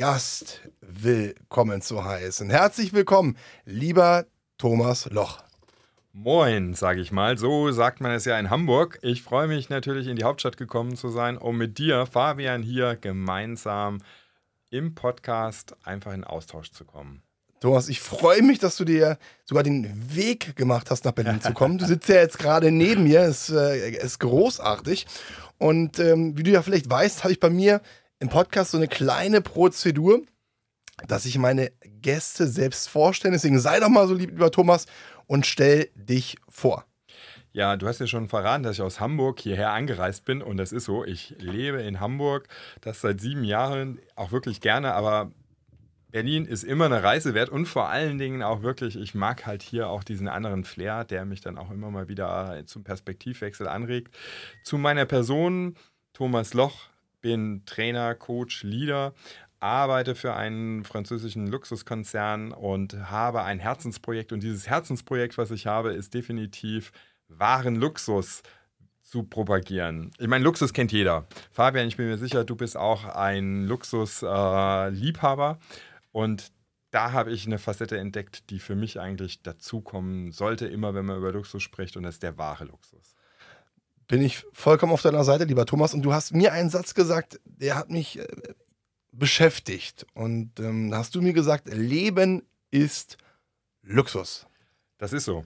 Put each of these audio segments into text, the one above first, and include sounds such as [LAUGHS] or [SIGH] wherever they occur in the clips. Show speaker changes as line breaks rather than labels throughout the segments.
Gast willkommen zu heißen. Herzlich willkommen, lieber Thomas Loch.
Moin, sage ich mal. So sagt man es ja in Hamburg. Ich freue mich natürlich, in die Hauptstadt gekommen zu sein, um mit dir, Fabian, hier gemeinsam im Podcast einfach in Austausch zu kommen.
Thomas, ich freue mich, dass du dir sogar den Weg gemacht hast, nach Berlin zu kommen. Du sitzt ja jetzt gerade neben mir, ist, äh, ist großartig. Und ähm, wie du ja vielleicht weißt, habe ich bei mir im Podcast so eine kleine Prozedur, dass ich meine Gäste selbst vorstelle. Deswegen sei doch mal so lieb, lieber Thomas, und stell dich vor.
Ja, du hast ja schon verraten, dass ich aus Hamburg hierher angereist bin und das ist so. Ich lebe in Hamburg, das seit sieben Jahren, auch wirklich gerne, aber Berlin ist immer eine Reise wert und vor allen Dingen auch wirklich, ich mag halt hier auch diesen anderen Flair, der mich dann auch immer mal wieder zum Perspektivwechsel anregt. Zu meiner Person, Thomas Loch, bin Trainer, Coach, Leader, arbeite für einen französischen Luxuskonzern und habe ein Herzensprojekt. Und dieses Herzensprojekt, was ich habe, ist definitiv wahren Luxus zu propagieren. Ich meine, Luxus kennt jeder. Fabian, ich bin mir sicher, du bist auch ein Luxusliebhaber. Äh, und da habe ich eine Facette entdeckt, die für mich eigentlich dazukommen sollte, immer wenn man über Luxus spricht. Und das ist der wahre Luxus
bin ich vollkommen auf deiner Seite, lieber Thomas. Und du hast mir einen Satz gesagt, der hat mich äh, beschäftigt. Und ähm, hast du mir gesagt, Leben ist Luxus.
Das ist so.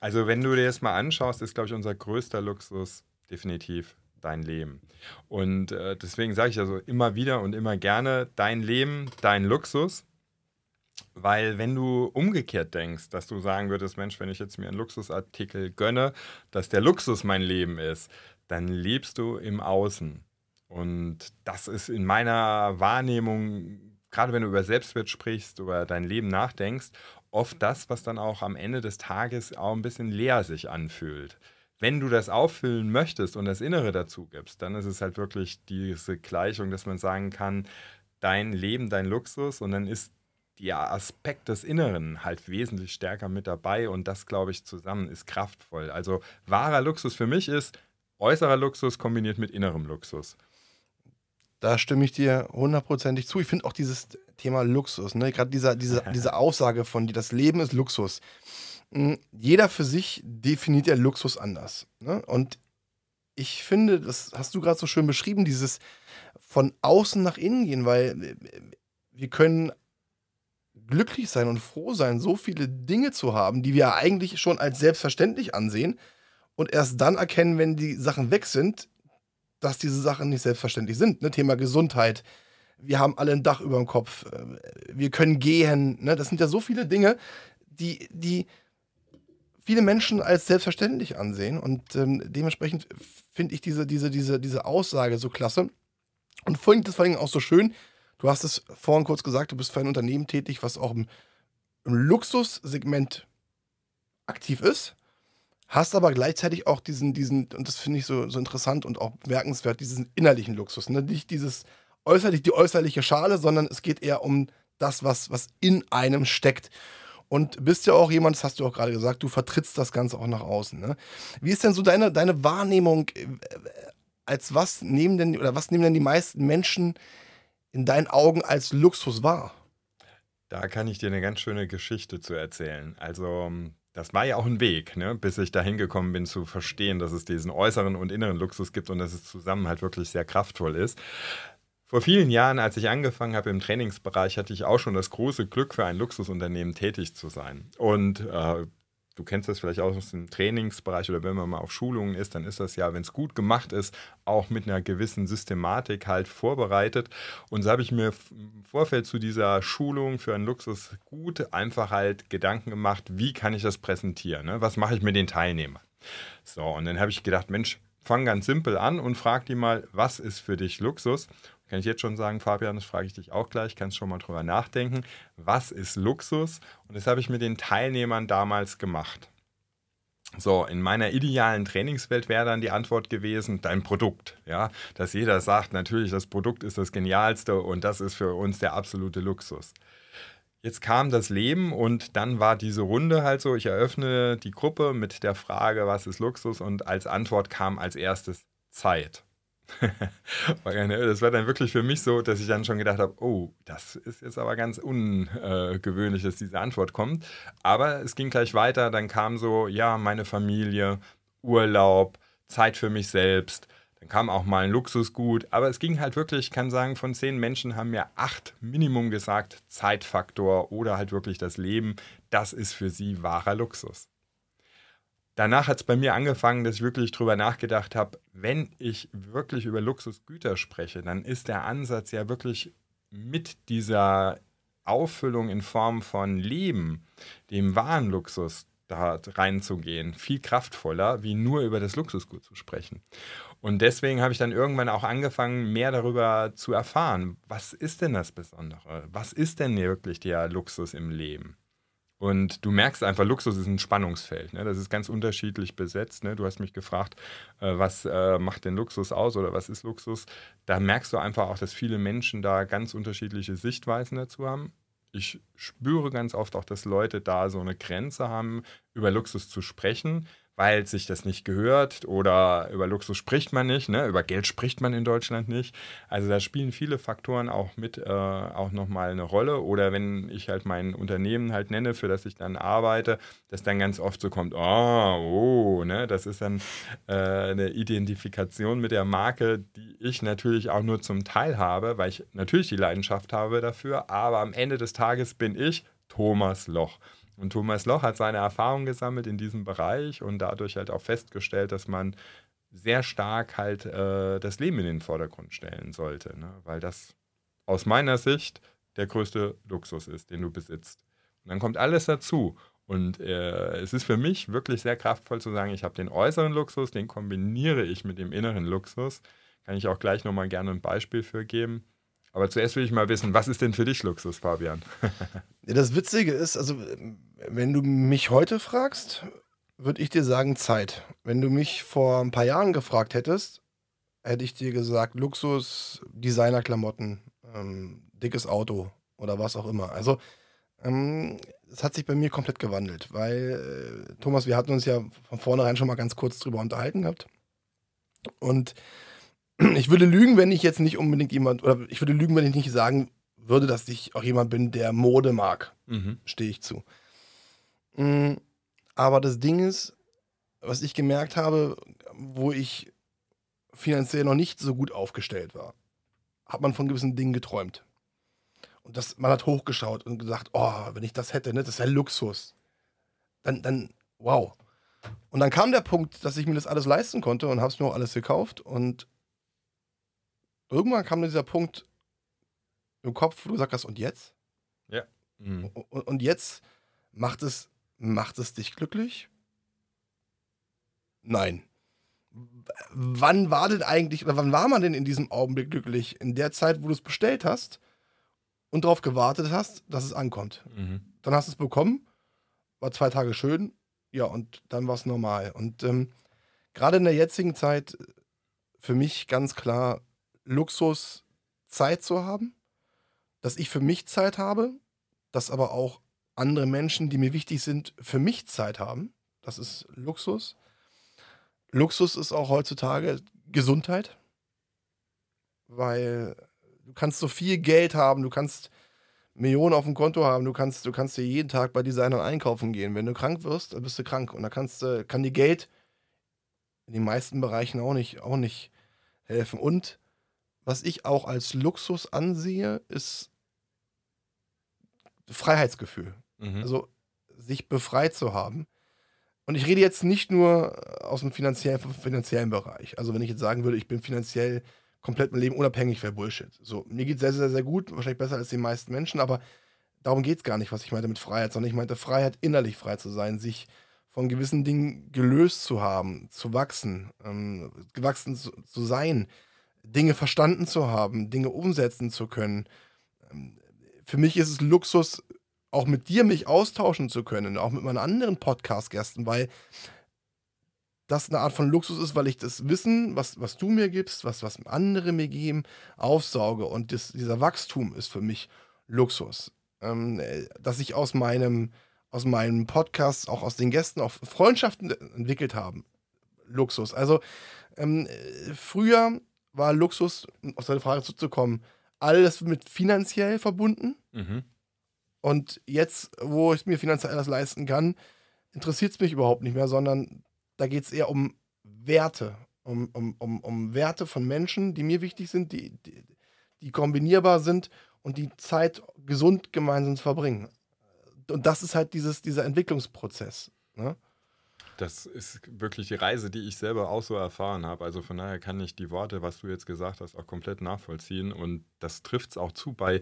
Also wenn du dir das mal anschaust, ist, glaube ich, unser größter Luxus definitiv dein Leben. Und äh, deswegen sage ich also immer wieder und immer gerne, dein Leben, dein Luxus. Weil wenn du umgekehrt denkst, dass du sagen würdest, Mensch, wenn ich jetzt mir einen Luxusartikel gönne, dass der Luxus mein Leben ist, dann lebst du im Außen. Und das ist in meiner Wahrnehmung, gerade wenn du über Selbstwert sprichst, über dein Leben nachdenkst, oft das, was dann auch am Ende des Tages auch ein bisschen leer sich anfühlt. Wenn du das auffüllen möchtest und das Innere dazu gibst, dann ist es halt wirklich diese Gleichung, dass man sagen kann, dein Leben, dein Luxus und dann ist der Aspekt des Inneren halt wesentlich stärker mit dabei und das, glaube ich, zusammen ist kraftvoll. Also wahrer Luxus für mich ist äußerer Luxus kombiniert mit innerem Luxus.
Da stimme ich dir hundertprozentig zu. Ich finde auch dieses Thema Luxus, ne? gerade diese, diese, [LAUGHS] diese Aussage von dir, das Leben ist Luxus. Hm, jeder für sich definiert ja Luxus anders. Ne? Und ich finde, das hast du gerade so schön beschrieben, dieses von außen nach innen gehen, weil äh, wir können glücklich sein und froh sein, so viele Dinge zu haben, die wir eigentlich schon als selbstverständlich ansehen und erst dann erkennen, wenn die Sachen weg sind, dass diese Sachen nicht selbstverständlich sind. Ne? Thema Gesundheit. Wir haben alle ein Dach über dem Kopf. Äh, wir können gehen. Ne? Das sind ja so viele Dinge, die, die viele Menschen als selbstverständlich ansehen. Und ähm, dementsprechend finde ich diese, diese, diese, diese Aussage so klasse. Und das vor allem auch so schön, Du hast es vorhin kurz gesagt, du bist für ein Unternehmen tätig, was auch im, im Luxussegment aktiv ist, hast aber gleichzeitig auch diesen, diesen, und das finde ich so, so interessant und auch bemerkenswert, diesen innerlichen Luxus. Ne? Nicht dieses äußerlich, die äußerliche Schale, sondern es geht eher um das, was, was in einem steckt. Und bist ja auch jemand, das hast du auch gerade gesagt, du vertrittst das Ganze auch nach außen. Ne? Wie ist denn so deine, deine Wahrnehmung, äh, als was nehmen denn, oder was nehmen denn die meisten Menschen in deinen Augen als Luxus war?
Da kann ich dir eine ganz schöne Geschichte zu erzählen. Also, das war ja auch ein Weg, ne? bis ich dahin gekommen bin, zu verstehen, dass es diesen äußeren und inneren Luxus gibt und dass es zusammen halt wirklich sehr kraftvoll ist. Vor vielen Jahren, als ich angefangen habe im Trainingsbereich, hatte ich auch schon das große Glück, für ein Luxusunternehmen tätig zu sein. Und äh, du kennst das vielleicht auch aus dem Trainingsbereich oder wenn man mal auf Schulungen ist, dann ist das ja, wenn es gut gemacht ist, auch mit einer gewissen Systematik halt vorbereitet. Und so habe ich mir im Vorfeld zu dieser Schulung für einen Luxus gut einfach halt Gedanken gemacht, wie kann ich das präsentieren? Ne? Was mache ich mit den Teilnehmern? So, und dann habe ich gedacht, Mensch, fang ganz simpel an und frag die mal, was ist für dich Luxus? Kann ich jetzt schon sagen, Fabian, das frage ich dich auch gleich, kannst schon mal drüber nachdenken. Was ist Luxus? Und das habe ich mit den Teilnehmern damals gemacht. So, in meiner idealen Trainingswelt wäre dann die Antwort gewesen, dein Produkt. Ja, dass jeder sagt, natürlich, das Produkt ist das Genialste und das ist für uns der absolute Luxus. Jetzt kam das Leben und dann war diese Runde halt so, ich eröffne die Gruppe mit der Frage, was ist Luxus? Und als Antwort kam als erstes Zeit. [LAUGHS] das war dann wirklich für mich so, dass ich dann schon gedacht habe, oh, das ist jetzt aber ganz ungewöhnlich, dass diese Antwort kommt. Aber es ging gleich weiter, dann kam so, ja, meine Familie, Urlaub, Zeit für mich selbst. Dann kam auch mal ein Luxusgut, aber es ging halt wirklich, ich kann sagen, von zehn Menschen haben mir acht Minimum gesagt, Zeitfaktor oder halt wirklich das Leben, das ist für sie wahrer Luxus danach hat es bei mir angefangen, dass ich wirklich drüber nachgedacht habe, wenn ich wirklich über Luxusgüter spreche, dann ist der Ansatz ja wirklich mit dieser Auffüllung in Form von Leben, dem wahren Luxus, da reinzugehen, viel kraftvoller, wie nur über das Luxusgut zu sprechen. Und deswegen habe ich dann irgendwann auch angefangen, mehr darüber zu erfahren. Was ist denn das Besondere? Was ist denn wirklich der Luxus im Leben? Und du merkst einfach, Luxus ist ein Spannungsfeld. Ne? Das ist ganz unterschiedlich besetzt. Ne? Du hast mich gefragt, äh, was äh, macht denn Luxus aus oder was ist Luxus? Da merkst du einfach auch, dass viele Menschen da ganz unterschiedliche Sichtweisen dazu haben. Ich spüre ganz oft auch, dass Leute da so eine Grenze haben, über Luxus zu sprechen, weil sich das nicht gehört oder über Luxus spricht man nicht, ne? über Geld spricht man in Deutschland nicht. Also da spielen viele Faktoren auch mit, äh, auch nochmal eine Rolle. Oder wenn ich halt mein Unternehmen halt nenne, für das ich dann arbeite, dass dann ganz oft so kommt, oh, oh, ne? das ist dann äh, eine Identifikation mit der Marke, die ich natürlich auch nur zum Teil habe, weil ich natürlich die Leidenschaft habe dafür, aber am Ende des Tages bin ich Thomas Loch. Und Thomas Loch hat seine Erfahrungen gesammelt in diesem Bereich und dadurch halt auch festgestellt, dass man sehr stark halt äh, das Leben in den Vordergrund stellen sollte, ne? weil das aus meiner Sicht der größte Luxus ist, den du besitzt. Und dann kommt alles dazu. Und äh, es ist für mich wirklich sehr kraftvoll zu sagen, ich habe den äußeren Luxus, den kombiniere ich mit dem inneren Luxus. Kann ich auch gleich nochmal gerne ein Beispiel für geben. Aber zuerst will ich mal wissen, was ist denn für dich Luxus, Fabian? [LAUGHS]
das Witzige ist, also wenn du mich heute fragst, würde ich dir sagen Zeit. Wenn du mich vor ein paar Jahren gefragt hättest, hätte ich dir gesagt Luxus, Designerklamotten, ähm, dickes Auto oder was auch immer. Also ähm, es hat sich bei mir komplett gewandelt, weil äh, Thomas, wir hatten uns ja von vornherein schon mal ganz kurz drüber unterhalten gehabt. Und ich würde lügen, wenn ich jetzt nicht unbedingt jemand, oder ich würde lügen, wenn ich nicht sagen würde, dass ich auch jemand bin, der Mode mag. Mhm. Stehe ich zu. Mm, aber das Ding ist, was ich gemerkt habe, wo ich finanziell noch nicht so gut aufgestellt war, hat man von gewissen Dingen geträumt. Und das, man hat hochgeschaut und gesagt, oh, wenn ich das hätte, ne, das ist ja Luxus. Dann, dann, wow. Und dann kam der Punkt, dass ich mir das alles leisten konnte und habe es mir auch alles gekauft. Und irgendwann kam dieser Punkt im Kopf, wo du sagst, und jetzt?
Ja.
Mhm. Und, und, jetzt macht es, macht es dich glücklich? Nein. wann war denn eigentlich, oder wann war man denn in diesem Augenblick glücklich? In der Zeit, wo du es bestellt hast und darauf gewartet hast, dass es ankommt. Mhm. Dann hast du es bekommen, war zwei Tage schön, ja, und dann war es normal. Und ähm, gerade in der jetzigen Zeit für mich ganz klar Luxus, Zeit zu haben, dass ich für mich Zeit habe, dass aber auch andere Menschen, die mir wichtig sind, für mich Zeit haben. Das ist Luxus. Luxus ist auch heutzutage Gesundheit, weil du kannst so viel Geld haben, du kannst Millionen auf dem Konto haben, du kannst, du kannst dir jeden Tag bei Designern einkaufen gehen. Wenn du krank wirst, dann bist du krank und da kannst, kann dir Geld in den meisten Bereichen auch nicht, auch nicht helfen. Und was ich auch als Luxus ansehe, ist Freiheitsgefühl. Mhm. Also sich befreit zu haben. Und ich rede jetzt nicht nur aus dem finanziellen, finanziellen Bereich. Also wenn ich jetzt sagen würde, ich bin finanziell komplett mein Leben unabhängig, wäre Bullshit. So, mir geht es sehr, sehr, sehr gut, wahrscheinlich besser als den meisten Menschen, aber darum geht es gar nicht, was ich meinte mit Freiheit, sondern ich meinte Freiheit, innerlich frei zu sein, sich von gewissen Dingen gelöst zu haben, zu wachsen, ähm, gewachsen zu, zu sein, Dinge verstanden zu haben, Dinge umsetzen zu können. Ähm, für mich ist es Luxus, auch mit dir mich austauschen zu können, auch mit meinen anderen Podcast-Gästen, weil das eine Art von Luxus ist, weil ich das Wissen, was, was du mir gibst, was, was andere mir geben, aufsauge. Und das, dieser Wachstum ist für mich Luxus. Ähm, äh, dass ich aus meinem, aus meinem Podcast, auch aus den Gästen, auch Freundschaften entwickelt haben. Luxus. Also ähm, äh, früher war Luxus, um auf deine Frage zuzukommen, alles mit finanziell verbunden. Mhm. Und jetzt, wo ich mir finanziell alles leisten kann, interessiert es mich überhaupt nicht mehr, sondern da geht es eher um Werte, um, um, um, um Werte von Menschen, die mir wichtig sind, die, die, die kombinierbar sind und die Zeit gesund gemeinsam zu verbringen. Und das ist halt dieses, dieser Entwicklungsprozess. Ne?
Das ist wirklich die Reise, die ich selber auch so erfahren habe. Also von daher kann ich die Worte, was du jetzt gesagt hast, auch komplett nachvollziehen. Und das trifft es auch zu bei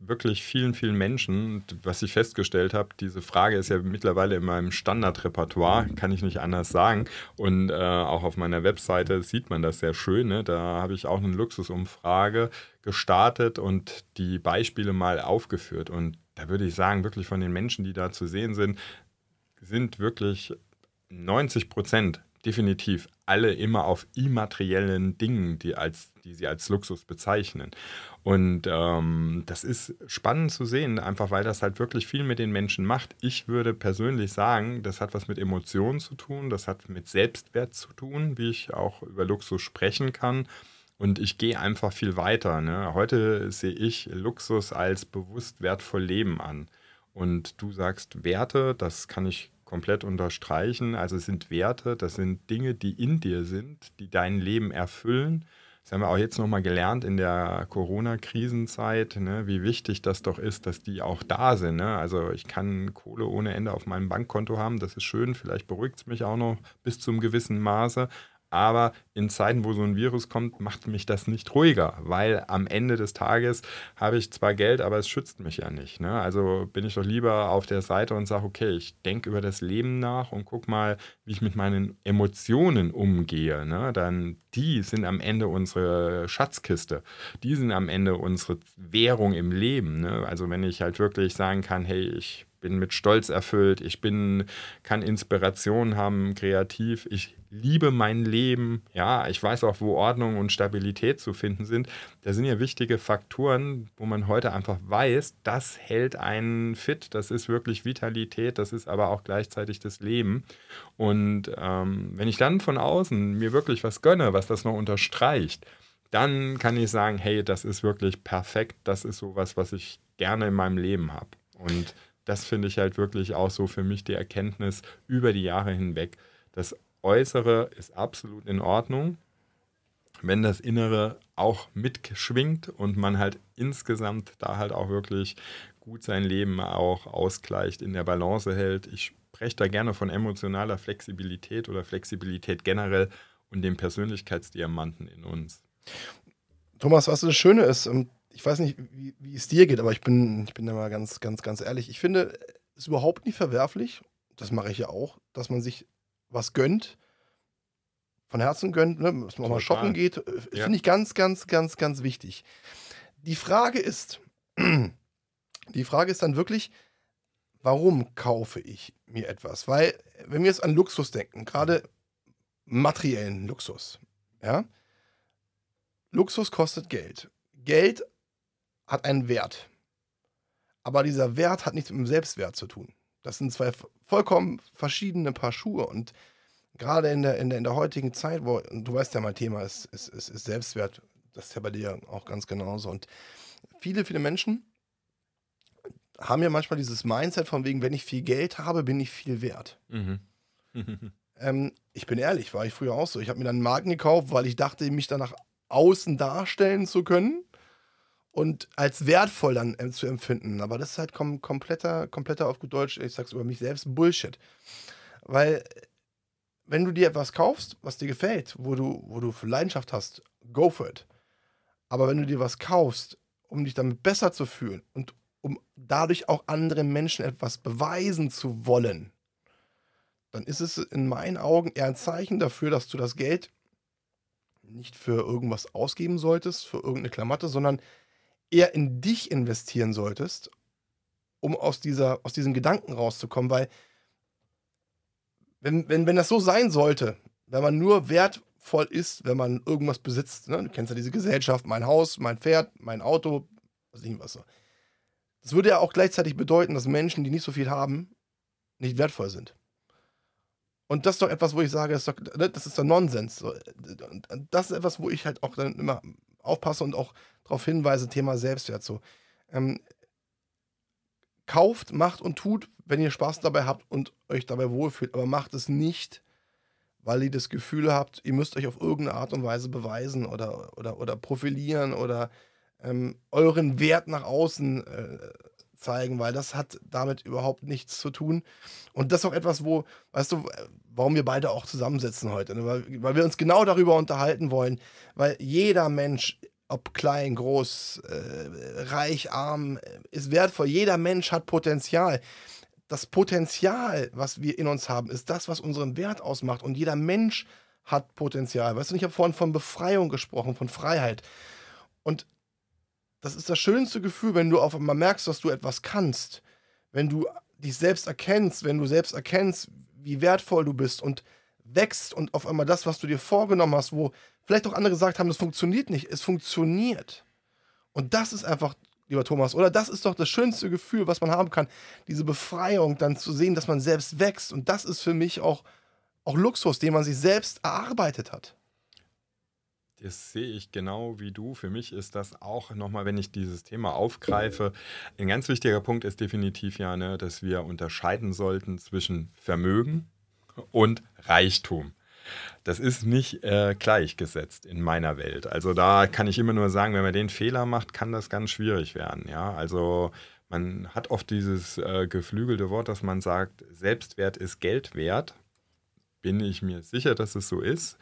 wirklich vielen, vielen Menschen, was ich festgestellt habe, diese Frage ist ja mittlerweile in meinem Standardrepertoire, kann ich nicht anders sagen. Und äh, auch auf meiner Webseite sieht man das sehr schön. Ne? Da habe ich auch eine Luxusumfrage gestartet und die Beispiele mal aufgeführt. Und da würde ich sagen, wirklich von den Menschen, die da zu sehen sind, sind wirklich 90 Prozent definitiv alle immer auf immateriellen Dingen, die, als, die sie als Luxus bezeichnen. Und ähm, das ist spannend zu sehen, einfach weil das halt wirklich viel mit den Menschen macht. Ich würde persönlich sagen, das hat was mit Emotionen zu tun, das hat mit Selbstwert zu tun, wie ich auch über Luxus sprechen kann. Und ich gehe einfach viel weiter. Ne? Heute sehe ich Luxus als bewusst wertvoll Leben an. Und du sagst Werte, das kann ich komplett unterstreichen. Also es sind Werte, das sind Dinge, die in dir sind, die dein Leben erfüllen. Das haben wir auch jetzt nochmal gelernt in der Corona-Krisenzeit, ne, wie wichtig das doch ist, dass die auch da sind. Ne? Also ich kann Kohle ohne Ende auf meinem Bankkonto haben, das ist schön, vielleicht beruhigt es mich auch noch bis zum gewissen Maße, aber in Zeiten, wo so ein Virus kommt, macht mich das nicht ruhiger, weil am Ende des Tages habe ich zwar Geld, aber es schützt mich ja nicht. Ne? Also bin ich doch lieber auf der Seite und sage, okay, ich denke über das Leben nach und guck mal, wie ich mit meinen Emotionen umgehe. Ne? Dann die sind am Ende unsere Schatzkiste. Die sind am Ende unsere Währung im Leben. Ne? Also wenn ich halt wirklich sagen kann, hey, ich bin mit Stolz erfüllt, ich bin, kann Inspiration haben, kreativ, ich liebe mein Leben, ja, ich weiß auch, wo Ordnung und Stabilität zu finden sind. Da sind ja wichtige Faktoren, wo man heute einfach weiß, das hält einen fit, das ist wirklich Vitalität, das ist aber auch gleichzeitig das Leben. Und ähm, wenn ich dann von außen mir wirklich was gönne, was das noch unterstreicht, dann kann ich sagen, hey, das ist wirklich perfekt, das ist sowas, was ich gerne in meinem Leben habe. Und das finde ich halt wirklich auch so für mich die Erkenntnis über die Jahre hinweg. Das Äußere ist absolut in Ordnung, wenn das Innere auch mitschwingt und man halt insgesamt da halt auch wirklich gut sein Leben auch ausgleicht, in der Balance hält. Ich spreche da gerne von emotionaler Flexibilität oder Flexibilität generell und dem Persönlichkeitsdiamanten in uns.
Thomas, was das Schöne ist, ähm, ich weiß nicht, wie, wie, es dir geht, aber ich bin, ich bin da mal ganz, ganz, ganz ehrlich. Ich finde es überhaupt nicht verwerflich, das mache ich ja auch, dass man sich was gönnt, von Herzen gönnt, ne, dass man auch mal shoppen geht, äh, ja. finde ich ganz, ganz, ganz, ganz wichtig. Die Frage ist, [CLEARS THROAT] die Frage ist dann wirklich, warum kaufe ich mir etwas? Weil, wenn wir jetzt an Luxus denken, gerade materiellen Luxus, ja, Luxus kostet Geld. Geld hat einen Wert. Aber dieser Wert hat nichts mit dem Selbstwert zu tun. Das sind zwei vollkommen verschiedene Paar Schuhe. Und gerade in der, in der, in der heutigen Zeit, wo, du weißt ja, mein Thema ist, ist, ist, ist Selbstwert, das ist ja bei dir auch ganz genauso. Und viele, viele Menschen haben ja manchmal dieses Mindset von wegen, wenn ich viel Geld habe, bin ich viel wert. Mhm. [LAUGHS] [LAUGHS] ähm, ich bin ehrlich, war ich früher auch so. Ich habe mir dann einen Marken gekauft, weil ich dachte, mich dann nach außen darstellen zu können und als wertvoll dann äh, zu empfinden. Aber das ist halt kom kompletter, kompletter auf gut Deutsch, ich sag's über mich selbst, Bullshit. Weil, wenn du dir etwas kaufst, was dir gefällt, wo du, wo du Leidenschaft hast, go for it. Aber wenn du dir was kaufst, um dich damit besser zu fühlen und um dadurch auch anderen Menschen etwas beweisen zu wollen, dann ist es in meinen Augen eher ein Zeichen dafür, dass du das Geld nicht für irgendwas ausgeben solltest, für irgendeine Klamotte, sondern eher in dich investieren solltest, um aus, dieser, aus diesen Gedanken rauszukommen, weil wenn, wenn, wenn das so sein sollte, wenn man nur wertvoll ist, wenn man irgendwas besitzt, ne? du kennst ja diese Gesellschaft, mein Haus, mein Pferd, mein Auto, was ich was so. Das würde ja auch gleichzeitig bedeuten, dass Menschen, die nicht so viel haben, nicht wertvoll sind. Und das ist doch etwas, wo ich sage, das ist doch, ne, das ist doch Nonsens. Das ist etwas, wo ich halt auch dann immer aufpasse und auch darauf hinweise, Thema Selbstwert. So. Ähm, kauft, macht und tut, wenn ihr Spaß dabei habt und euch dabei wohlfühlt. Aber macht es nicht, weil ihr das Gefühl habt, ihr müsst euch auf irgendeine Art und Weise beweisen oder, oder, oder profilieren oder ähm, euren Wert nach außen äh, zeigen, weil das hat damit überhaupt nichts zu tun. Und das ist auch etwas, wo, weißt du, warum wir beide auch zusammensitzen heute, ne? weil, weil wir uns genau darüber unterhalten wollen, weil jeder Mensch ob klein, groß, äh, reich, arm, ist wertvoll. Jeder Mensch hat Potenzial. Das Potenzial, was wir in uns haben, ist das, was unseren Wert ausmacht. Und jeder Mensch hat Potenzial. Weißt du, ich habe vorhin von Befreiung gesprochen, von Freiheit. Und das ist das schönste Gefühl, wenn du auf einmal merkst, dass du etwas kannst. Wenn du dich selbst erkennst, wenn du selbst erkennst, wie wertvoll du bist und wächst und auf einmal das, was du dir vorgenommen hast, wo vielleicht auch andere gesagt haben, das funktioniert nicht, es funktioniert. Und das ist einfach, lieber Thomas, oder das ist doch das schönste Gefühl, was man haben kann, diese Befreiung, dann zu sehen, dass man selbst wächst. Und das ist für mich auch, auch Luxus, den man sich selbst erarbeitet hat.
Das sehe ich genau wie du. Für mich ist das auch nochmal, wenn ich dieses Thema aufgreife, ein ganz wichtiger Punkt ist definitiv ja, ne, dass wir unterscheiden sollten zwischen Vermögen und Reichtum. Das ist nicht äh, gleichgesetzt in meiner Welt. Also da kann ich immer nur sagen, wenn man den Fehler macht, kann das ganz schwierig werden. Ja, also man hat oft dieses äh, geflügelte Wort, dass man sagt, Selbstwert ist Geld wert. Bin ich mir sicher, dass es so ist.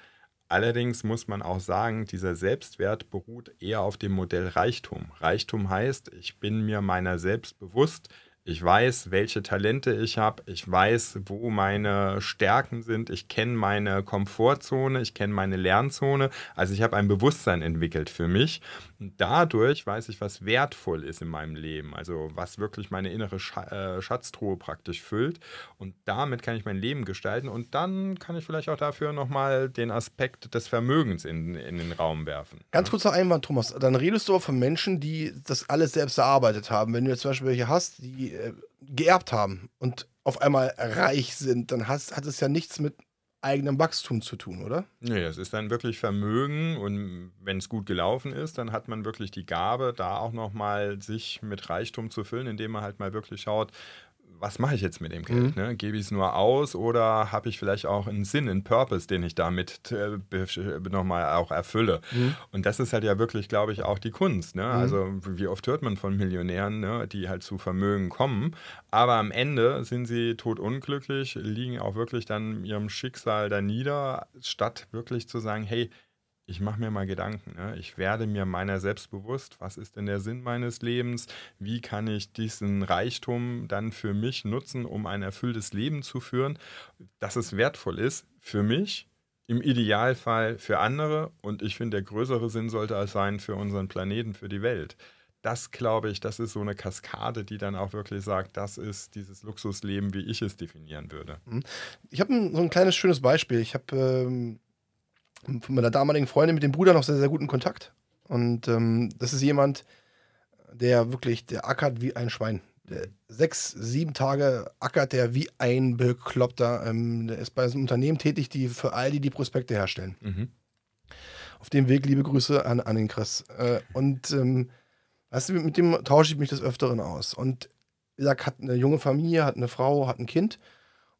Allerdings muss man auch sagen, dieser Selbstwert beruht eher auf dem Modell Reichtum. Reichtum heißt, ich bin mir meiner selbst bewusst, ich weiß, welche Talente ich habe. Ich weiß, wo meine Stärken sind. Ich kenne meine Komfortzone. Ich kenne meine Lernzone. Also ich habe ein Bewusstsein entwickelt für mich. Und dadurch weiß ich, was wertvoll ist in meinem Leben. Also was wirklich meine innere äh, Schatztruhe praktisch füllt. Und damit kann ich mein Leben gestalten. Und dann kann ich vielleicht auch dafür nochmal den Aspekt des Vermögens in, in den Raum werfen.
Ganz kurzer Einwand, Thomas. Dann redest du auch von Menschen, die das alles selbst erarbeitet haben. Wenn du jetzt zum Beispiel welche hast, die äh, geerbt haben und auf einmal reich sind, dann has, hat es ja nichts mit eigenem Wachstum zu tun, oder?
Nee, es ist dann wirklich Vermögen und wenn es gut gelaufen ist, dann hat man wirklich die Gabe, da auch nochmal sich mit Reichtum zu füllen, indem man halt mal wirklich schaut, was mache ich jetzt mit dem Geld? Mhm. Ne? Gebe ich es nur aus oder habe ich vielleicht auch einen Sinn, einen Purpose, den ich damit äh, nochmal auch erfülle? Mhm. Und das ist halt ja wirklich, glaube ich, auch die Kunst. Ne? Mhm. Also wie oft hört man von Millionären, ne, die halt zu Vermögen kommen, aber am Ende sind sie totunglücklich, liegen auch wirklich dann ihrem Schicksal da nieder, statt wirklich zu sagen, hey, ich mache mir mal Gedanken. Ne? Ich werde mir meiner selbst bewusst, was ist denn der Sinn meines Lebens? Wie kann ich diesen Reichtum dann für mich nutzen, um ein erfülltes Leben zu führen, dass es wertvoll ist für mich, im Idealfall für andere und ich finde, der größere Sinn sollte es sein für unseren Planeten, für die Welt. Das glaube ich, das ist so eine Kaskade, die dann auch wirklich sagt, das ist dieses Luxusleben, wie ich es definieren würde.
Mhm. Ich habe so ein kleines schönes Beispiel. Ich habe ähm von meiner damaligen Freundin mit dem Bruder noch sehr, sehr guten Kontakt. Und ähm, das ist jemand, der wirklich, der ackert wie ein Schwein. Der sechs, sieben Tage ackert der wie ein Bekloppter. Ähm, der ist bei einem Unternehmen tätig, die für Aldi die Prospekte herstellen. Mhm. Auf dem Weg liebe Grüße an, an den Chris. Äh, und ähm, weißt du, mit dem tausche ich mich des Öfteren aus. Und wie gesagt, hat eine junge Familie, hat eine Frau, hat ein Kind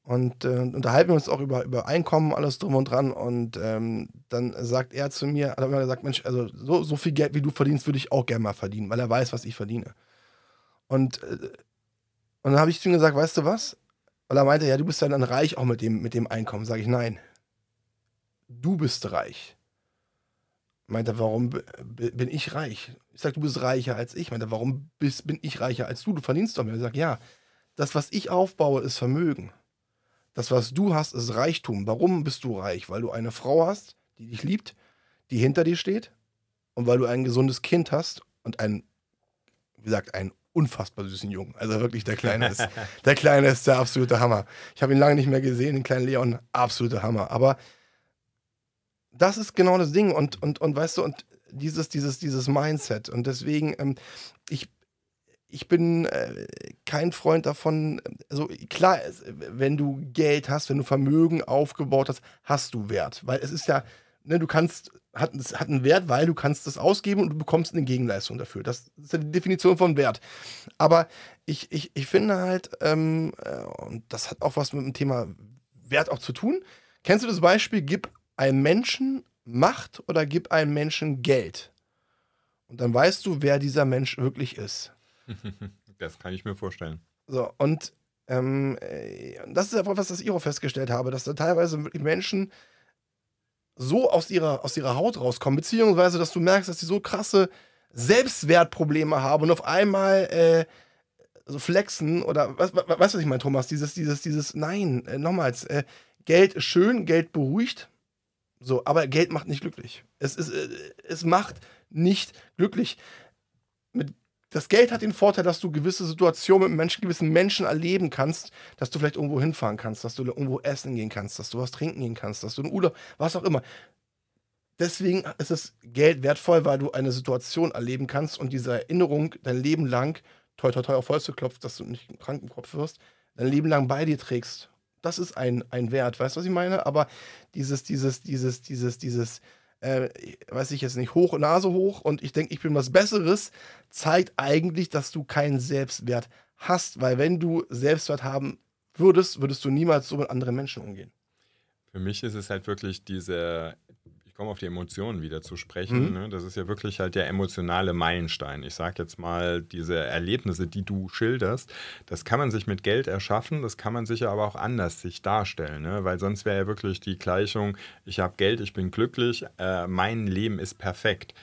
und äh, unterhalten wir uns auch über, über Einkommen, alles drum und dran. Und ähm, dann sagt er zu mir, hat er immer gesagt, Mensch, also so, so viel Geld, wie du verdienst, würde ich auch gerne mal verdienen, weil er weiß, was ich verdiene. Und, äh, und dann habe ich zu ihm gesagt, weißt du was? Weil er meinte, ja, du bist ja dann reich auch mit dem, mit dem Einkommen. Sage ich, nein. Du bist reich. Meinte, warum bin ich reich? Ich sage, du bist reicher als ich. Meinte, warum bist, bin ich reicher als du? Du verdienst doch mehr. Ich sage, ja, das, was ich aufbaue, ist Vermögen. Das, was du hast, ist Reichtum. Warum bist du reich? Weil du eine Frau hast, die dich liebt, die hinter dir steht und weil du ein gesundes Kind hast und ein, wie gesagt, einen unfassbar süßen Jungen. Also wirklich, der Kleine ist, [LAUGHS] der Kleine ist der absolute Hammer. Ich habe ihn lange nicht mehr gesehen, den kleinen Leon, absoluter Hammer. Aber das ist genau das Ding und, und, und weißt du, und dieses, dieses, dieses Mindset. Und deswegen, ähm, ich, ich bin äh, kein Freund davon, also klar, wenn du Geld hast, wenn du Vermögen aufgebaut hast, hast du Wert. Weil es ist ja, ne, du kannst, hat, es hat einen Wert, weil du kannst es ausgeben und du bekommst eine Gegenleistung dafür. Das ist ja die Definition von Wert. Aber ich, ich, ich finde halt, ähm, äh, und das hat auch was mit dem Thema Wert auch zu tun. Kennst du das Beispiel, gib einem Menschen Macht oder gib einem Menschen Geld? Und dann weißt du, wer dieser Mensch wirklich ist. [LAUGHS]
Das kann ich mir vorstellen.
So, und ähm, äh, das ist einfach was, was ich auch festgestellt habe, dass da teilweise wirklich Menschen so aus ihrer, aus ihrer Haut rauskommen, beziehungsweise, dass du merkst, dass sie so krasse Selbstwertprobleme haben und auf einmal äh, so flexen oder was, was, weißt du, was ich meine, Thomas? Dieses, dieses, dieses, nein, äh, nochmals, äh, Geld ist schön, Geld beruhigt, so, aber Geld macht nicht glücklich. Es, ist, äh, es macht nicht glücklich. Mit das Geld hat den Vorteil, dass du gewisse Situationen mit Menschen, gewissen Menschen erleben kannst, dass du vielleicht irgendwo hinfahren kannst, dass du irgendwo essen gehen kannst, dass du was trinken gehen kannst, dass du einen Urlaub, was auch immer. Deswegen ist das Geld wertvoll, weil du eine Situation erleben kannst und diese Erinnerung dein Leben lang, toi toi toi auf Holz geklopft, dass du nicht krank im Kopf wirst, dein Leben lang bei dir trägst. Das ist ein, ein Wert, weißt du, was ich meine? Aber dieses, dieses, dieses, dieses, dieses, äh, weiß ich jetzt nicht, hoch Nase hoch und ich denke, ich bin was Besseres, zeigt eigentlich, dass du keinen Selbstwert hast, weil wenn du Selbstwert haben würdest, würdest du niemals so mit anderen Menschen umgehen.
Für mich ist es halt wirklich diese komme auf die Emotionen wieder zu sprechen. Mhm. Ne? Das ist ja wirklich halt der emotionale Meilenstein. Ich sage jetzt mal, diese Erlebnisse, die du schilderst, das kann man sich mit Geld erschaffen, das kann man sich aber auch anders sich darstellen, ne? weil sonst wäre ja wirklich die Gleichung, ich habe Geld, ich bin glücklich, äh, mein Leben ist perfekt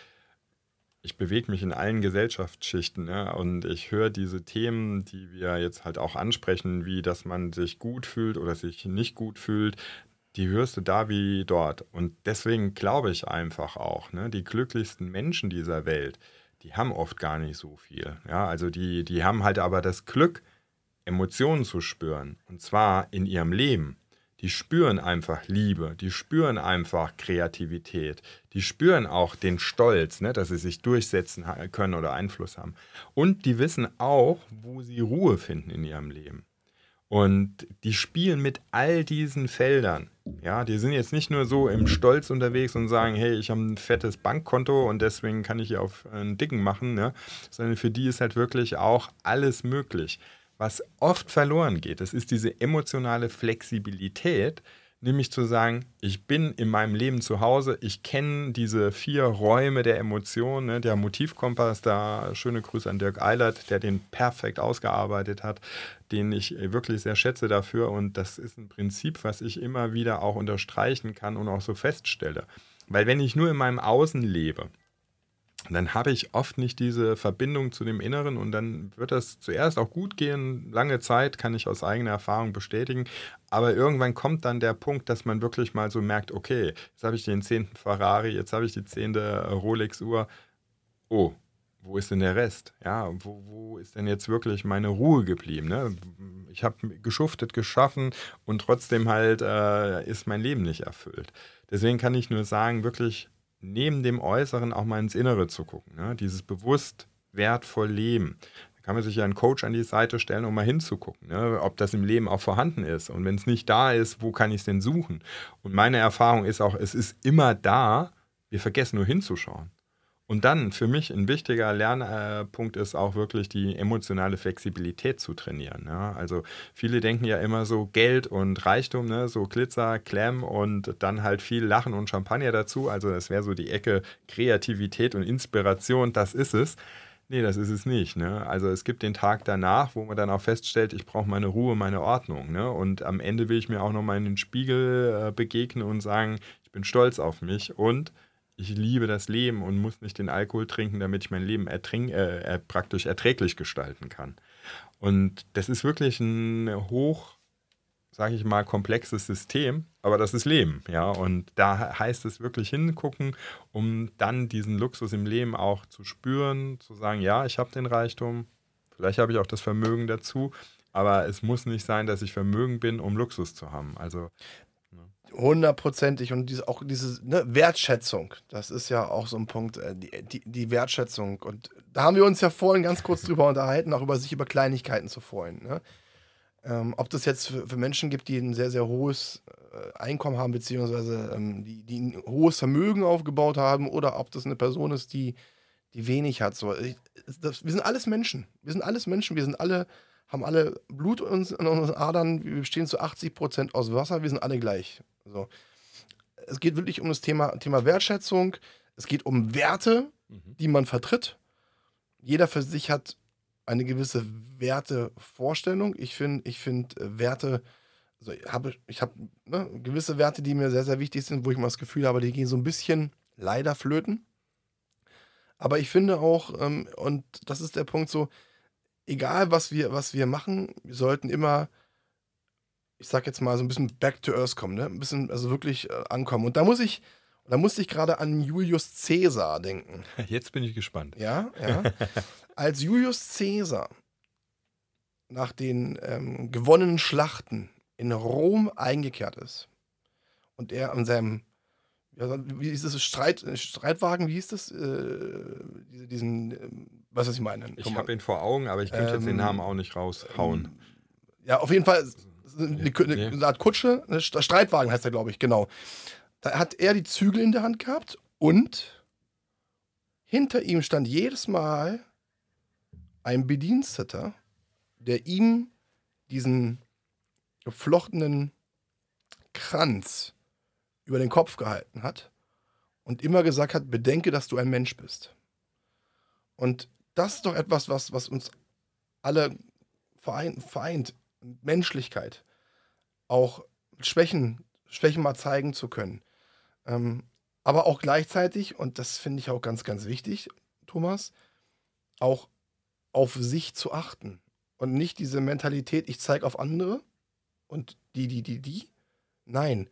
ich bewege mich in allen Gesellschaftsschichten ja, und ich höre diese Themen, die wir jetzt halt auch ansprechen, wie dass man sich gut fühlt oder sich nicht gut fühlt, die hörst du da wie dort. Und deswegen glaube ich einfach auch, ne, die glücklichsten Menschen dieser Welt, die haben oft gar nicht so viel. Ja, also die, die haben halt aber das Glück, Emotionen zu spüren. Und zwar in ihrem Leben. Die spüren einfach Liebe, die spüren einfach Kreativität, die spüren auch den Stolz, ne, dass sie sich durchsetzen können oder Einfluss haben. Und die wissen auch, wo sie Ruhe finden in ihrem Leben. Und die spielen mit all diesen Feldern. Ja, die sind jetzt nicht nur so im Stolz unterwegs und sagen, hey, ich habe ein fettes Bankkonto und deswegen kann ich hier auf einen Dicken machen, ne? sondern für die ist halt wirklich auch alles möglich. Was oft verloren geht, das ist diese emotionale Flexibilität, nämlich zu sagen, ich bin in meinem Leben zu Hause, ich kenne diese vier Räume der Emotionen, ne, der Motivkompass, da schöne Grüße an Dirk Eilert, der den perfekt ausgearbeitet hat, den ich wirklich sehr schätze dafür und das ist ein Prinzip, was ich immer wieder auch unterstreichen kann und auch so feststelle. Weil wenn ich nur in meinem Außen lebe, dann habe ich oft nicht diese Verbindung zu dem Inneren und dann wird das zuerst auch gut gehen. Lange Zeit kann ich aus eigener Erfahrung bestätigen. Aber irgendwann kommt dann der Punkt, dass man wirklich mal so merkt, okay, jetzt habe ich den zehnten Ferrari, jetzt habe ich die zehnte Rolex-Uhr. Oh, wo ist denn der Rest? Ja, wo, wo ist denn jetzt wirklich meine Ruhe geblieben? Ne? Ich habe geschuftet, geschaffen und trotzdem halt äh, ist mein Leben nicht erfüllt. Deswegen kann ich nur sagen, wirklich neben dem Äußeren auch mal ins Innere zu gucken. Ne? Dieses bewusst wertvoll Leben. Da kann man sich ja einen Coach an die Seite stellen, um mal hinzugucken, ne? ob das im Leben auch vorhanden ist. Und wenn es nicht da ist, wo kann ich es denn suchen? Und meine Erfahrung ist auch, es ist immer da, wir vergessen nur hinzuschauen. Und dann für mich ein wichtiger Lernpunkt ist auch wirklich die emotionale Flexibilität zu trainieren. Ja? Also viele denken ja immer so Geld und Reichtum, ne? so Glitzer, Clam und dann halt viel Lachen und Champagner dazu. Also das wäre so die Ecke Kreativität und Inspiration, das ist es. Nee, das ist es nicht. Ne? Also es gibt den Tag danach, wo man dann auch feststellt, ich brauche meine Ruhe, meine Ordnung. Ne? Und am Ende will ich mir auch nochmal in den Spiegel äh, begegnen und sagen, ich bin stolz auf mich und ich liebe das Leben und muss nicht den Alkohol trinken, damit ich mein Leben ertrink, äh, praktisch erträglich gestalten kann. Und das ist wirklich ein hoch sage ich mal, komplexes System, aber das ist Leben, ja. Und da heißt es wirklich hingucken, um dann diesen Luxus im Leben auch zu spüren, zu sagen, ja, ich habe den Reichtum, vielleicht habe ich auch das Vermögen dazu, aber es muss nicht sein, dass ich Vermögen bin, um Luxus zu haben. Also
Hundertprozentig und diese, auch diese ne, Wertschätzung, das ist ja auch so ein Punkt, äh, die, die, die, Wertschätzung. Und da haben wir uns ja vorhin ganz kurz drüber unterhalten, auch über sich über Kleinigkeiten zu freuen. Ne? Ähm, ob das jetzt für, für, Menschen gibt, die ein sehr, sehr hohes äh, Einkommen haben, beziehungsweise ähm, die, die ein hohes Vermögen aufgebaut haben, oder ob das eine Person ist, die, die wenig hat. So, ich, das, wir sind alles Menschen. Wir sind alles Menschen. Wir sind alle, haben alle Blut in, in unseren Adern. Wir bestehen zu 80 Prozent aus Wasser. Wir sind alle gleich. So. Es geht wirklich um das Thema, Thema Wertschätzung. Es geht um Werte, mhm. die man vertritt. Jeder für sich hat eine gewisse Wertevorstellung. Ich finde, ich finde äh, Werte, also ich habe ich hab, ne, gewisse Werte, die mir sehr, sehr wichtig sind, wo ich mal das Gefühl habe, die gehen so ein bisschen leider flöten. Aber ich finde auch, ähm, und das ist der Punkt so, egal was wir, was wir machen, wir sollten immer ich sag jetzt mal, so ein bisschen back to earth kommen, ne? Ein bisschen, also wirklich äh, ankommen. Und da muss ich, da musste ich gerade an Julius Caesar denken. [LAUGHS]
Jetzt bin ich gespannt.
Ja, ja. [LAUGHS] Als Julius Caesar nach den ähm, gewonnenen Schlachten in Rom eingekehrt ist und er an seinem, ja, wie ist das, Streit, Streitwagen, wie hieß das? Äh, diesen, äh, was ich meine?
Ich habe ihn vor Augen, aber ich könnte ähm, jetzt den ähm, Namen auch nicht raushauen.
Ja, auf jeden Fall eine, eine, eine Art Kutsche, eine Streitwagen heißt er, glaube ich, genau. Da hat er die Zügel in der Hand gehabt und hinter ihm stand jedes Mal ein Bediensteter, der ihm diesen geflochtenen Kranz über den Kopf gehalten hat und immer gesagt hat, bedenke, dass du ein Mensch bist. Und das ist doch etwas, was, was uns alle vereint, vereint. Menschlichkeit auch Schwächen, Schwächen mal zeigen zu können. Ähm, aber auch gleichzeitig, und das finde ich auch ganz, ganz wichtig, Thomas, auch auf sich zu achten. Und nicht diese Mentalität, ich zeige auf andere und die, die, die, die. Nein.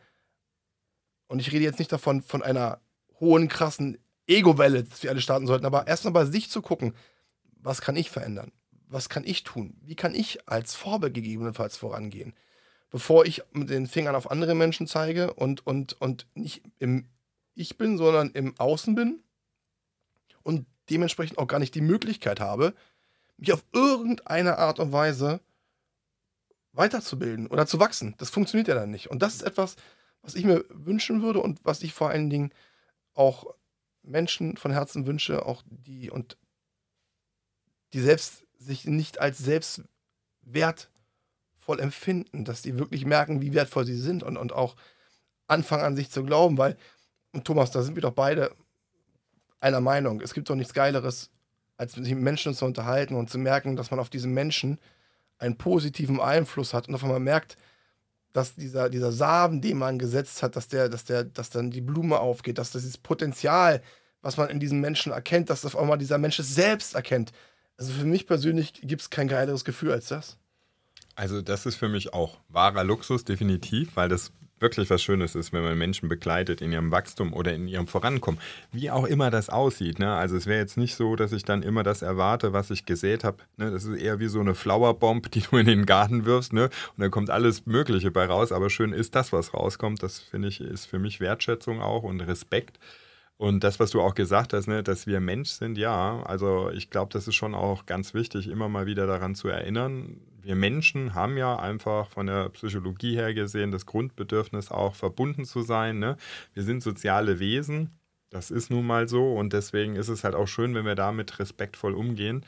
Und ich rede jetzt nicht davon, von einer hohen, krassen Ego-Welle, dass wir alle starten sollten, aber erstmal bei sich zu gucken, was kann ich verändern? Was kann ich tun? Wie kann ich als Vorbild gegebenenfalls vorangehen? bevor ich mit den Fingern auf andere Menschen zeige und, und, und nicht im Ich bin, sondern im Außen bin und dementsprechend auch gar nicht die Möglichkeit habe, mich auf irgendeine Art und Weise weiterzubilden oder zu wachsen. Das funktioniert ja dann nicht. Und das ist etwas, was ich mir wünschen würde und was ich vor allen Dingen auch Menschen von Herzen wünsche, auch die und die selbst sich nicht als Selbstwert voll empfinden, dass die wirklich merken, wie wertvoll sie sind und, und auch anfangen an sich zu glauben, weil, und Thomas, da sind wir doch beide einer Meinung. Es gibt doch nichts Geileres, als sich mit Menschen zu unterhalten und zu merken, dass man auf diesen Menschen einen positiven Einfluss hat und auf einmal merkt, dass dieser, dieser Samen, den man gesetzt hat, dass der, dass der, dass dann die Blume aufgeht, dass das dieses Potenzial, was man in diesem Menschen erkennt, dass auf einmal dieser Mensch es selbst erkennt. Also für mich persönlich gibt es kein geileres Gefühl als das.
Also das ist für mich auch wahrer Luxus, definitiv, weil das wirklich was Schönes ist, wenn man Menschen begleitet in ihrem Wachstum oder in ihrem Vorankommen. Wie auch immer das aussieht. Ne? Also es wäre jetzt nicht so, dass ich dann immer das erwarte, was ich gesät habe. Ne? Das ist eher wie so eine Flowerbomb, [LAUGHS] die du in den Garten wirfst. Ne? Und da kommt alles Mögliche bei raus. Aber schön ist das, was rauskommt. Das finde ich, ist für mich Wertschätzung auch und Respekt. Und das, was du auch gesagt hast, ne, dass wir Mensch sind, ja, also ich glaube, das ist schon auch ganz wichtig, immer mal wieder daran zu erinnern. Wir Menschen haben ja einfach von der Psychologie her gesehen das Grundbedürfnis auch verbunden zu sein. Ne? Wir sind soziale Wesen, das ist nun mal so und deswegen ist es halt auch schön, wenn wir damit respektvoll umgehen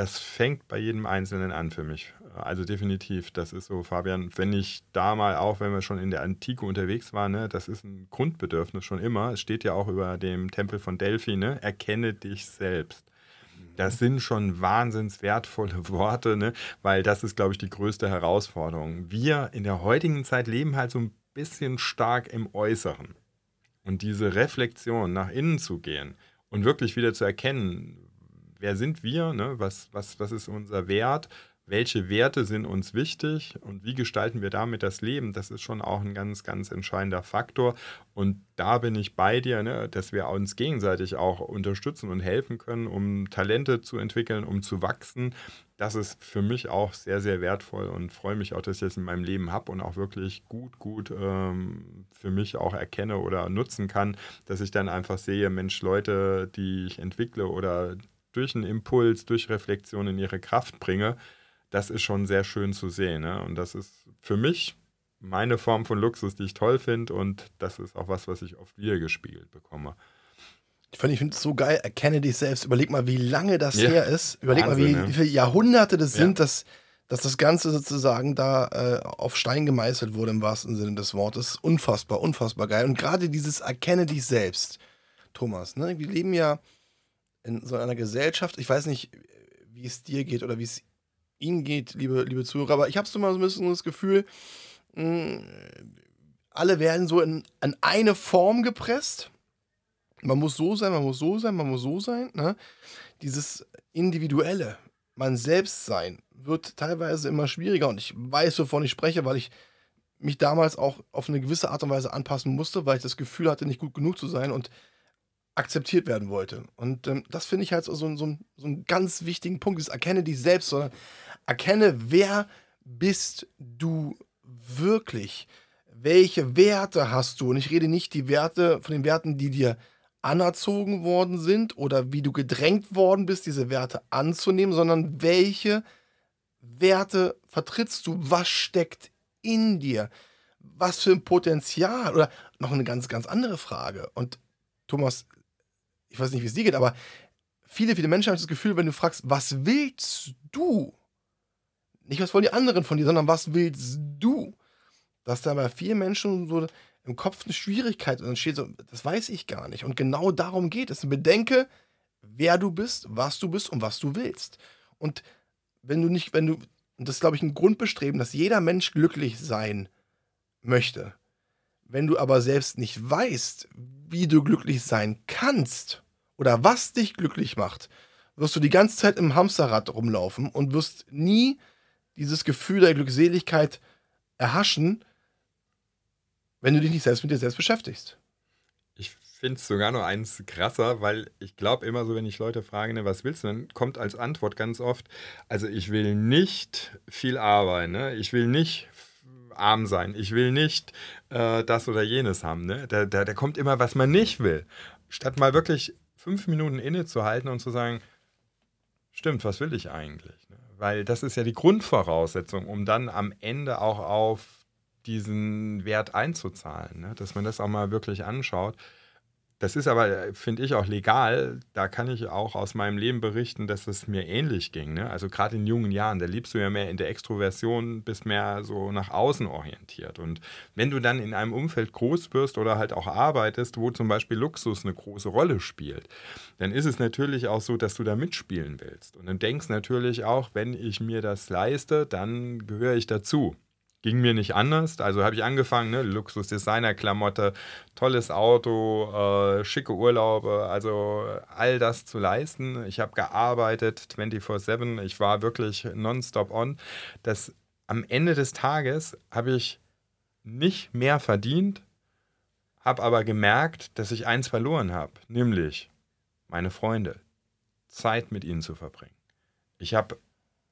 das fängt bei jedem Einzelnen an für mich. Also definitiv, das ist so, Fabian, wenn ich da mal auch, wenn wir schon in der Antike unterwegs waren, ne, das ist ein Grundbedürfnis schon immer. Es steht ja auch über dem Tempel von Delphi, ne, erkenne dich selbst. Das sind schon wahnsinns wertvolle [LAUGHS] Worte, ne? weil das ist, glaube ich, die größte Herausforderung. Wir in der heutigen Zeit leben halt so ein bisschen stark im Äußeren. Und diese Reflexion nach innen zu gehen und wirklich wieder zu erkennen, wer sind wir, ne? was, was, was ist unser Wert, welche Werte sind uns wichtig und wie gestalten wir damit das Leben, das ist schon auch ein ganz, ganz entscheidender Faktor. Und da bin ich bei dir, ne, dass wir uns gegenseitig auch unterstützen und helfen können, um Talente zu entwickeln, um zu wachsen. Das ist für mich auch sehr, sehr wertvoll und freue mich auch, dass ich das in meinem Leben habe und auch wirklich gut, gut ähm, für mich auch erkenne oder nutzen kann, dass ich dann einfach sehe, Mensch, Leute, die ich entwickle oder durch einen Impuls, durch Reflexion in ihre Kraft bringe, das ist schon sehr schön zu sehen. Ne? Und das ist für mich meine Form von Luxus, die ich toll finde. Und das ist auch was, was ich oft wiedergespiegelt bekomme.
Ich finde ich es so geil, erkenne dich selbst. Überleg mal, wie lange das ja. her ist. Überleg Wahnsinn, mal, wie, wie, viele Jahrhunderte das ja. sind, dass, dass das Ganze sozusagen da äh, auf Stein gemeißelt wurde, im wahrsten Sinne des Wortes. Unfassbar, unfassbar geil. Und gerade dieses Erkenne dich selbst, Thomas. Ne? Wir leben ja in so einer Gesellschaft, ich weiß nicht, wie es dir geht oder wie es Ihnen geht, liebe, liebe Zuhörer, aber ich habe so mal so ein bisschen das Gefühl, mh, hm, alle werden so in, in eine Form gepresst. Man muss so sein, man muss so sein, man muss so sein. Ne? Dieses Individuelle, man selbst sein, wird teilweise immer schwieriger und ich weiß, wovon ich spreche, weil ich mich damals auch auf eine gewisse Art und Weise anpassen musste, weil ich das Gefühl hatte, nicht gut genug zu sein und akzeptiert werden wollte. Und ähm, das finde ich halt so, so, so, so einen ganz wichtigen Punkt. Das erkenne dich selbst, sondern Erkenne, wer bist du wirklich? Welche Werte hast du? Und ich rede nicht die Werte von den Werten, die dir anerzogen worden sind oder wie du gedrängt worden bist, diese Werte anzunehmen, sondern welche Werte vertrittst du? Was steckt in dir? Was für ein Potenzial? Oder noch eine ganz, ganz andere Frage. Und Thomas, ich weiß nicht, wie es dir geht, aber viele, viele Menschen haben das Gefühl, wenn du fragst, was willst du? Nicht, was wollen die anderen von dir, sondern was willst du? Dass da bei vielen Menschen so im Kopf eine Schwierigkeit entsteht, so, das weiß ich gar nicht. Und genau darum geht es. Bedenke, wer du bist, was du bist und was du willst. Und wenn du nicht, wenn du, und das ist, glaube ich, ein Grundbestreben, dass jeder Mensch glücklich sein möchte. Wenn du aber selbst nicht weißt, wie du glücklich sein kannst oder was dich glücklich macht, wirst du die ganze Zeit im Hamsterrad rumlaufen und wirst nie dieses Gefühl der Glückseligkeit erhaschen, wenn du dich nicht selbst mit dir selbst beschäftigst.
Ich finde es sogar noch eins krasser, weil ich glaube immer so, wenn ich Leute frage, ne, was willst du, dann kommt als Antwort ganz oft, also ich will nicht viel arbeiten, ne? ich will nicht arm sein, ich will nicht äh, das oder jenes haben. Ne? Da, da, da kommt immer, was man nicht will. Statt mal wirklich fünf Minuten innezuhalten und zu sagen, stimmt, was will ich eigentlich? Weil das ist ja die Grundvoraussetzung, um dann am Ende auch auf diesen Wert einzuzahlen, ne? dass man das auch mal wirklich anschaut. Das ist aber, finde ich, auch legal. Da kann ich auch aus meinem Leben berichten, dass es mir ähnlich ging. Ne? Also gerade in jungen Jahren, da liebst du ja mehr in der Extroversion, bist mehr so nach außen orientiert. Und wenn du dann in einem Umfeld groß wirst oder halt auch arbeitest, wo zum Beispiel Luxus eine große Rolle spielt, dann ist es natürlich auch so, dass du da mitspielen willst. Und dann denkst natürlich auch, wenn ich mir das leiste, dann gehöre ich dazu. Ging mir nicht anders. Also habe ich angefangen, ne? Luxus-Designer-Klamotte, tolles Auto, äh, schicke Urlaube, also all das zu leisten. Ich habe gearbeitet 24-7, ich war wirklich nonstop on. Das, am Ende des Tages habe ich nicht mehr verdient, habe aber gemerkt, dass ich eins verloren habe, nämlich meine Freunde, Zeit mit ihnen zu verbringen. Ich habe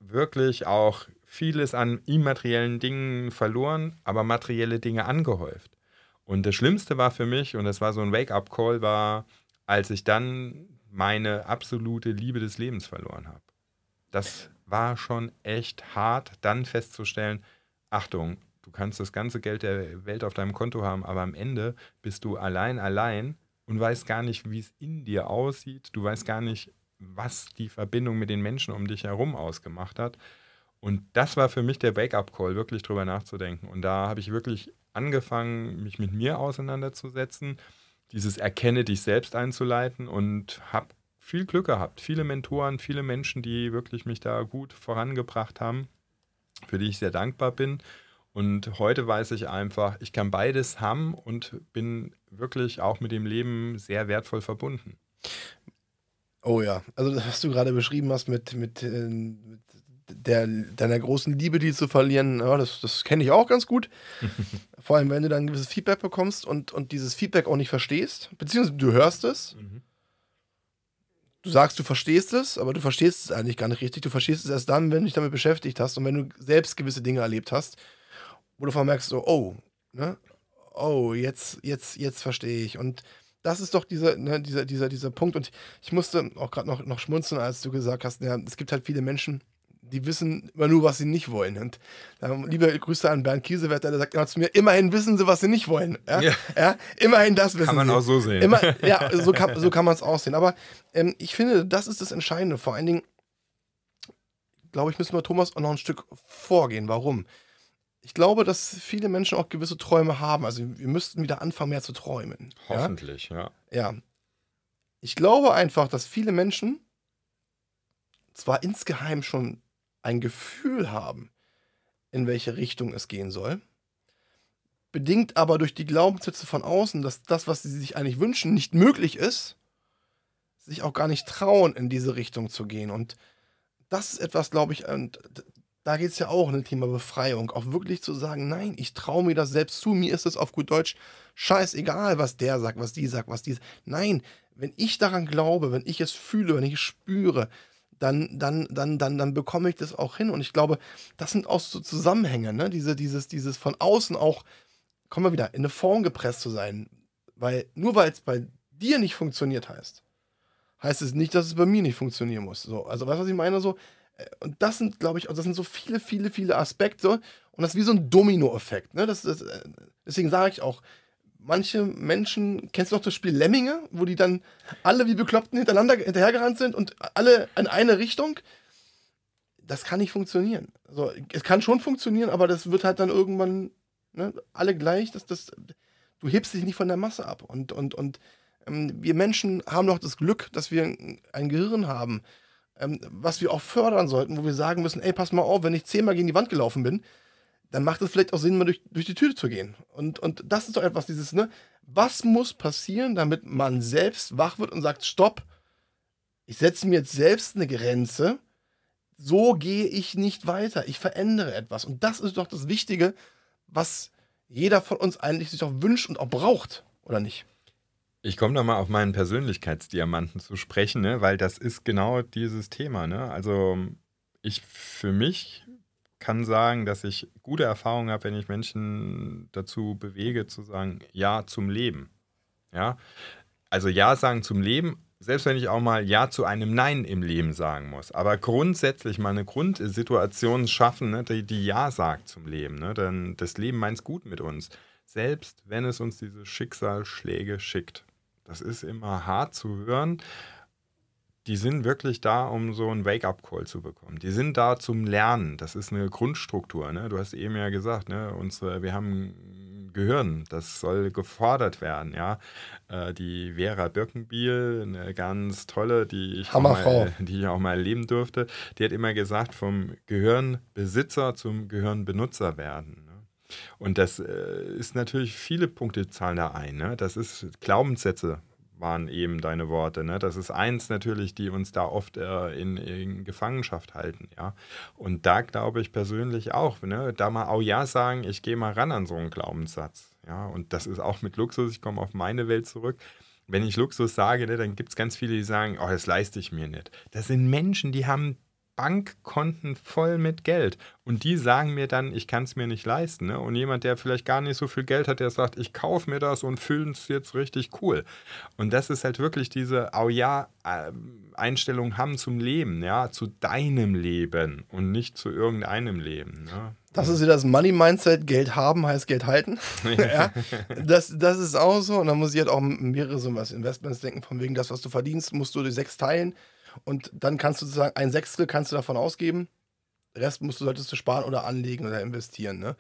wirklich auch vieles an immateriellen Dingen verloren, aber materielle Dinge angehäuft. Und das Schlimmste war für mich, und das war so ein Wake-up-Call, war, als ich dann meine absolute Liebe des Lebens verloren habe. Das war schon echt hart, dann festzustellen, Achtung, du kannst das ganze Geld der Welt auf deinem Konto haben, aber am Ende bist du allein, allein und weißt gar nicht, wie es in dir aussieht. Du weißt gar nicht, was die Verbindung mit den Menschen um dich herum ausgemacht hat. Und das war für mich der Wake-up-Call, wirklich drüber nachzudenken. Und da habe ich wirklich angefangen, mich mit mir auseinanderzusetzen, dieses Erkenne dich selbst einzuleiten und habe viel Glück gehabt. Viele Mentoren, viele Menschen, die wirklich mich da gut vorangebracht haben, für die ich sehr dankbar bin. Und heute weiß ich einfach, ich kann beides haben und bin wirklich auch mit dem Leben sehr wertvoll verbunden.
Oh ja, also was du gerade beschrieben hast mit, mit, äh, mit der, deiner großen Liebe, die zu verlieren, ja, das, das kenne ich auch ganz gut. [LAUGHS] Vor allem, wenn du dann ein gewisses Feedback bekommst und, und dieses Feedback auch nicht verstehst, beziehungsweise du hörst es. Mhm. Du sagst, du verstehst es, aber du verstehst es eigentlich gar nicht richtig. Du verstehst es erst dann, wenn du dich damit beschäftigt hast und wenn du selbst gewisse Dinge erlebt hast, wo du merkst, so, oh, ne? Oh, jetzt, jetzt, jetzt verstehe ich. Und das ist doch dieser, ne, dieser, dieser, dieser Punkt. Und ich musste auch gerade noch, noch schmunzeln, als du gesagt hast, ja, es gibt halt viele Menschen, die wissen immer nur, was sie nicht wollen. Und ähm, liebe Grüße an Bernd Kiesewetter, der sagt immer zu mir, immerhin wissen sie, was sie nicht wollen. Ja? Ja. ja? Immerhin das wissen sie.
Kann man
sie.
auch so sehen.
Immer, [LAUGHS] ja, so kann, so kann man es auch sehen. Aber ähm, ich finde, das ist das Entscheidende. Vor allen Dingen, glaube ich, müssen wir Thomas auch noch ein Stück vorgehen. Warum? Ich glaube, dass viele Menschen auch gewisse Träume haben. Also wir müssten wieder anfangen, mehr zu träumen.
Hoffentlich, ja.
Ja. Ich glaube einfach, dass viele Menschen zwar insgeheim schon ein Gefühl haben, in welche Richtung es gehen soll, bedingt aber durch die Glaubenssätze von außen, dass das, was sie sich eigentlich wünschen, nicht möglich ist, sich auch gar nicht trauen, in diese Richtung zu gehen. Und das ist etwas, glaube ich, und da geht es ja auch um ein Thema Befreiung. Auch wirklich zu sagen, nein, ich traue mir das selbst zu. Mir ist es auf gut Deutsch scheißegal, was der sagt, was die sagt, was die sagt. Nein, wenn ich daran glaube, wenn ich es fühle, wenn ich es spüre, dann, dann, dann, dann, dann bekomme ich das auch hin. Und ich glaube, das sind auch so Zusammenhänge, ne? Diese, dieses, dieses von außen auch, kommen wir wieder, in eine Form gepresst zu sein. Weil nur weil es bei dir nicht funktioniert heißt, heißt es nicht, dass es bei mir nicht funktionieren muss. So, also weißt du, was ich meine? So, äh, und das sind, glaube ich, das sind so viele, viele, viele Aspekte. Und das ist wie so ein Domino-Effekt. Ne? Das, das, äh, deswegen sage ich auch, manche Menschen, kennst du noch das Spiel Lemminge, wo die dann alle wie Bekloppten hintereinander hinterhergerannt sind und alle in eine Richtung? Das kann nicht funktionieren. Also, es kann schon funktionieren, aber das wird halt dann irgendwann ne, alle gleich. Das, das, du hebst dich nicht von der Masse ab. Und, und, und ähm, wir Menschen haben doch das Glück, dass wir ein Gehirn haben, ähm, was wir auch fördern sollten, wo wir sagen müssen, ey, pass mal auf, wenn ich zehnmal gegen die Wand gelaufen bin, dann macht es vielleicht auch Sinn, mal durch, durch die Tür zu gehen. Und, und das ist doch etwas, dieses, ne? Was muss passieren, damit man selbst wach wird und sagt, stopp, ich setze mir jetzt selbst eine Grenze, so gehe ich nicht weiter, ich verändere etwas. Und das ist doch das Wichtige, was jeder von uns eigentlich sich auch wünscht und auch braucht, oder nicht?
Ich komme da mal auf meinen Persönlichkeitsdiamanten zu sprechen, ne? weil das ist genau dieses Thema. Ne? Also ich für mich kann sagen, dass ich gute Erfahrungen habe, wenn ich Menschen dazu bewege, zu sagen, ja zum Leben. Ja, also ja sagen zum Leben, selbst wenn ich auch mal ja zu einem Nein im Leben sagen muss. Aber grundsätzlich mal eine Grundsituation schaffen, ne, die, die ja sagt zum Leben. Ne? Denn das Leben meint es gut mit uns. Selbst wenn es uns diese Schicksalsschläge schickt. Das ist immer hart zu hören die sind wirklich da, um so einen Wake-up-Call zu bekommen. Die sind da zum Lernen. Das ist eine Grundstruktur. Ne? Du hast eben ja gesagt, ne? Unsere, wir haben Gehirn, das soll gefordert werden. Ja? Äh, die Vera Birkenbiel, eine ganz tolle, die ich, auch mal, [LAUGHS] die ich auch mal erleben durfte, die hat immer gesagt, vom Gehirnbesitzer zum Gehirnbenutzer werden. Ne? Und das äh, ist natürlich viele Punkte zahlen da ein. Ne? Das ist Glaubenssätze, waren eben deine Worte. Ne? Das ist eins natürlich, die uns da oft äh, in, in, Gefangenschaft halten. Ja? Und da glaube ich persönlich auch, ne? da mal auch ja sagen, ich gehe mal ran an so einen Glaubenssatz. Ja? Und das ist auch mit Luxus, ich komme auf meine Welt zurück. Wenn ich Luxus sage, ne, dann gibt es ganz viele, die sagen, oh, das leiste ich mir nicht. Das sind Menschen, die haben Bankkonten voll mit Geld. Und die sagen mir dann, ich kann es mir nicht leisten. Ne? Und jemand, der vielleicht gar nicht so viel Geld hat, der sagt, ich kaufe mir das und fühle es jetzt richtig cool. Und das ist halt wirklich diese Au ja Einstellung haben zum Leben, ja, zu deinem Leben und nicht zu irgendeinem Leben. Ne?
Das ist wieder das Money-Mindset, Geld haben heißt Geld halten. [LAUGHS] ja, das, das ist auch so. Und dann muss ich halt auch mehrere so was Investments denken, von wegen das, was du verdienst, musst du durch sechs teilen. Und dann kannst du sozusagen ein Sechstel kannst du davon ausgeben. Rest musst du, solltest du sparen oder anlegen oder investieren. Ne?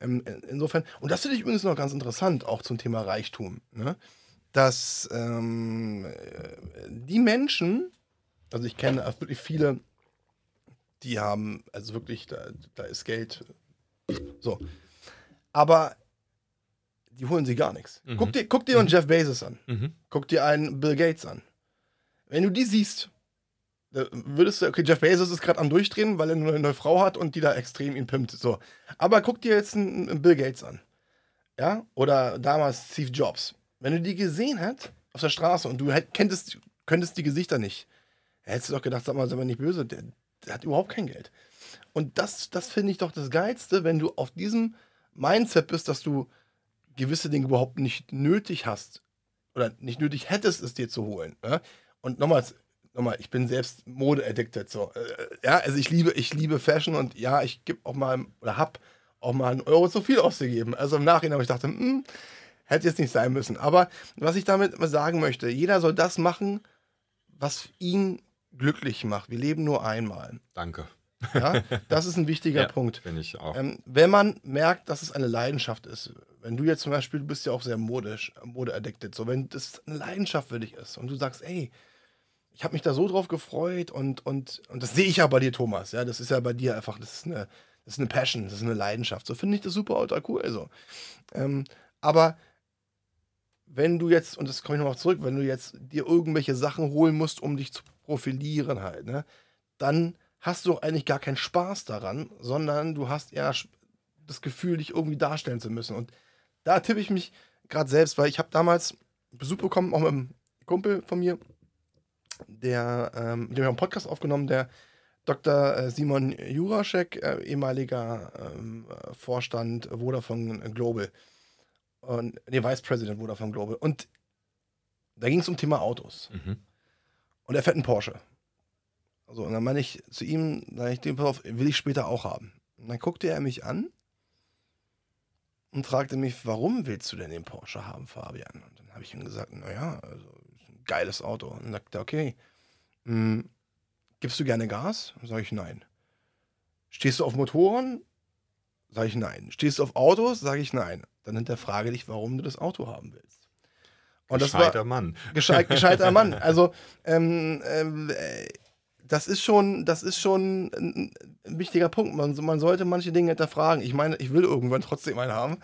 Ähm, insofern, und das finde ich übrigens noch ganz interessant, auch zum Thema Reichtum. Ne? Dass ähm, die Menschen, also ich kenne wirklich viele, die haben, also wirklich, da, da ist Geld. So. Aber die holen sie gar nichts. Mhm. Guck dir, guck dir mhm. einen Jeff Bezos an. Mhm. Guck dir einen Bill Gates an. Wenn du die siehst, würdest du, okay, Jeff Bezos ist gerade am Durchdrehen, weil er eine neue Frau hat und die da extrem ihn pimmt. So. Aber guck dir jetzt einen, einen Bill Gates an. Ja? Oder damals Steve Jobs. Wenn du die gesehen hättest auf der Straße und du kenntest, könntest die Gesichter nicht, hättest du doch gedacht, sag mal, sei mal nicht böse, der, der hat überhaupt kein Geld. Und das, das finde ich doch das Geilste, wenn du auf diesem Mindset bist, dass du gewisse Dinge überhaupt nicht nötig hast oder nicht nötig hättest, es dir zu holen. Ja? Und nochmals, nochmal, ich bin selbst Mode-addicted. So. Äh, ja, also ich liebe, ich liebe Fashion und ja, ich gebe auch mal oder hab auch mal einen Euro zu viel ausgegeben. Also im Nachhinein habe ich dachte, hm, hätte jetzt nicht sein müssen. Aber was ich damit sagen möchte, jeder soll das machen, was ihn glücklich macht. Wir leben nur einmal.
Danke.
Ja, [LAUGHS] das ist ein wichtiger
Ja,
Punkt.
Finde ich auch.
Ähm, wenn man merkt, dass es eine Leidenschaft ist, wenn du jetzt zum Beispiel, du bist ja auch sehr modisch, mode-addicted, so wenn das eine Leidenschaft für dich ist und du sagst, ey, ich habe mich da so drauf gefreut und, und, und das sehe ich ja bei dir, Thomas, ja, das ist ja bei dir einfach, das ist eine, das ist eine Passion, das ist eine Leidenschaft, so finde ich das super ultra cool, so. Ähm, aber wenn du jetzt, und das komme ich nochmal zurück, wenn du jetzt dir irgendwelche Sachen holen musst, um dich zu profilieren halt, ne, dann hast du eigentlich gar keinen Spaß daran, sondern du hast eher das Gefühl, dich irgendwie darstellen zu müssen. Und da tippe ich mich gerade selbst, weil ich habe damals Besuch bekommen, auch mit einem Kumpel von mir, der, ähm, mit dem auch einen Podcast aufgenommen, der Dr. äh, Simon Juraschek, äh, ehemaliger ähm, äh, Vorstand Vodafone Global. Und, nee, Vice President Vodafone Global. Und da ging es um Thema Autos.
Mhm.
Und er fährt einen Porsche. So, und dann meine ich zu ihm, sag ich dem, pass auf, will ich später auch haben. Und dann guckte er mich an und fragte mich, warum willst du denn den Porsche haben, Fabian? Und dann habe ich ihm gesagt, naja, also, geiles Auto. Und dann sagte er, okay, hm, gibst du gerne Gas? Sag ich, nein. Stehst du auf Motoren? Sag ich, nein. Stehst du auf Autos? Sag ich, nein. Dann hinterfrage dich, warum du das Auto haben willst. Und das war,
Gescheiter Mann.
Gescheit, gescheiter Mann. [LAUGHS] Also, ähm, ähm, äh, das ist schon, das ist schon ein, ein wichtiger Punkt. Man, man sollte manche Dinge hinterfragen. Ich meine, ich will irgendwann trotzdem einen haben,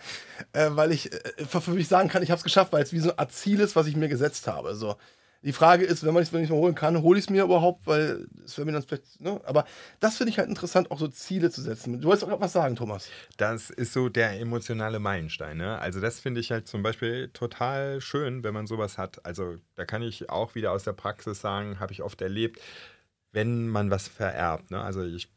äh, weil ich äh, für, mich sagen kann, ich habe es geschafft, weil es wie so Art Ziel ist, was ich mir gesetzt habe. So. Die Frage ist, wenn man es nicht mehr holen kann, hole ich es mir überhaupt, weil es wäre mir dann vielleicht, ne? Aber das finde ich halt interessant, auch so Ziele zu setzen. Du wolltest auch was sagen, Thomas.
Das ist so der emotionale Meilenstein. Ne? Also das finde ich halt zum Beispiel total schön, wenn man sowas hat. Also da kann ich auch wieder aus der Praxis sagen, habe ich oft erlebt, wenn man was vererbt. Ne? Also ich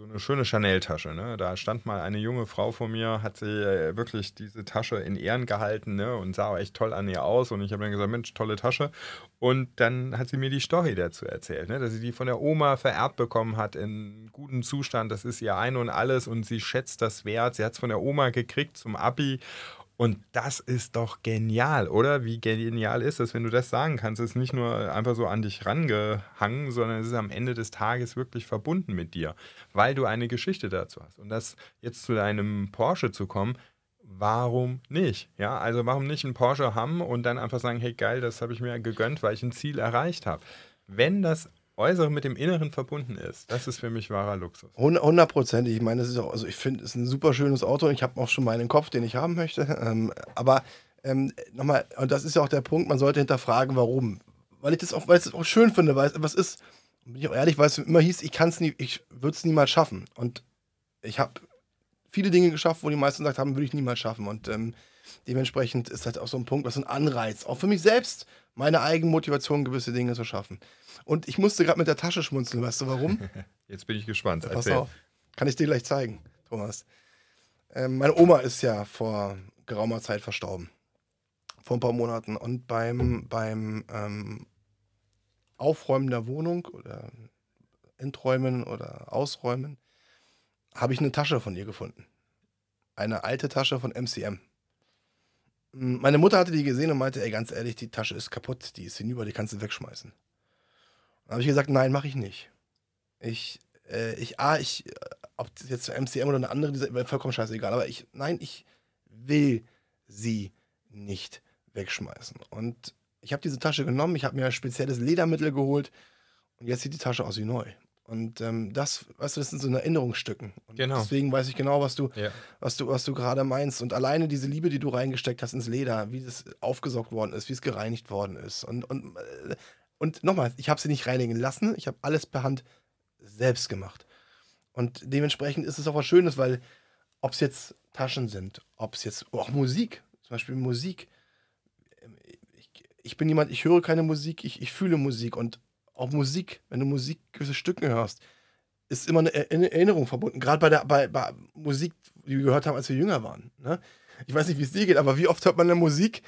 so eine schöne Chanel-Tasche. Ne? Da stand mal eine junge Frau vor mir, hat sie äh, wirklich diese Tasche in Ehren gehalten ne? und sah echt toll an ihr aus. Und ich habe dann gesagt, Mensch, tolle Tasche. Und dann hat sie mir die Story dazu erzählt, ne? dass sie die von der Oma vererbt bekommen hat in gutem Zustand. Das ist ihr Ein und Alles und sie schätzt das wert. Sie hat es von der Oma gekriegt zum Abi. Und das ist doch genial, oder? Wie genial ist das, wenn du das sagen kannst? Es ist nicht nur einfach so an dich rangehangen, sondern es ist am Ende des Tages wirklich verbunden mit dir, weil du eine Geschichte dazu hast. Und das jetzt zu deinem Porsche zu kommen, warum nicht? Ja, also warum nicht einen Porsche haben und dann einfach sagen, hey geil, das habe ich mir gegönnt, weil ich ein Ziel erreicht habe. Wenn das Äußere mit dem Inneren verbunden ist, das ist für mich wahrer Luxus.
Hundertprozentig. Ich meine, das ist auch, also ich finde, es ist ein super schönes Auto und ich habe auch schon meinen Kopf, den ich haben möchte. [LAUGHS] Ähm, aber ähm, nochmal, und das ist ja auch der Punkt, man sollte hinterfragen, warum. Weil ich das auch, weil ich das auch schön finde, weil es etwas ist, bin ich auch ehrlich, weil es immer hieß, ich kann es nie, ich würde es niemals schaffen. Und ich habe viele Dinge geschafft, wo die meisten gesagt haben, würde ich niemals schaffen. Und ähm, dementsprechend ist das auch so ein Punkt, was ein Anreiz, auch für mich selbst, meine eigene Motivation, gewisse Dinge zu schaffen. Und ich musste gerade mit der Tasche schmunzeln, weißt du warum? [LAUGHS]
Jetzt bin ich gespannt.
Pass
Erzähl.
auf. Kann ich dir gleich zeigen, Thomas. Ähm, meine Oma ist ja vor geraumer Zeit verstorben. Vor ein paar Monaten. Und beim, beim ähm, Aufräumen der Wohnung oder Enträumen oder Ausräumen habe ich eine Tasche von ihr gefunden. Eine alte Tasche von MCM. Meine Mutter hatte die gesehen und meinte, ey, ganz ehrlich, die Tasche ist kaputt, die ist hinüber, die kannst du wegschmeißen. Dann habe ich gesagt, nein, mache ich nicht. Ich, äh, ich, ah, ich, äh, ob das jetzt MCM oder eine andere, diese- vollkommen scheißegal, aber ich, nein, ich will sie nicht wegschmeißen. Und ich habe diese Tasche genommen, ich habe mir ein spezielles Ledermittel geholt und jetzt sieht die Tasche aus wie neu. Und ähm, das, weißt du, das sind so Erinnerungsstücken. Und
Genau.
deswegen weiß ich genau, was du,
Ja.
was du, was du gerade meinst. Und alleine diese Liebe, die du reingesteckt hast ins Leder, wie das aufgesaugt worden ist, wie es gereinigt worden ist. Und, und äh, Und nochmal, ich habe sie nicht reinigen lassen, ich habe alles per Hand selbst gemacht. Und dementsprechend ist es auch was Schönes, weil ob es jetzt Taschen sind, ob es jetzt auch Musik, zum Beispiel Musik. Ich, ich, bin jemand, ich höre keine Musik, ich, ich fühle Musik und auch Musik, wenn du Musik gewisse Stücken hörst, ist immer eine Erinnerung verbunden. Gerade bei der bei, bei Musik, die wir gehört haben, als wir jünger waren. Ne? Ich weiß nicht, wie es dir geht, aber wie oft hört man eine Musik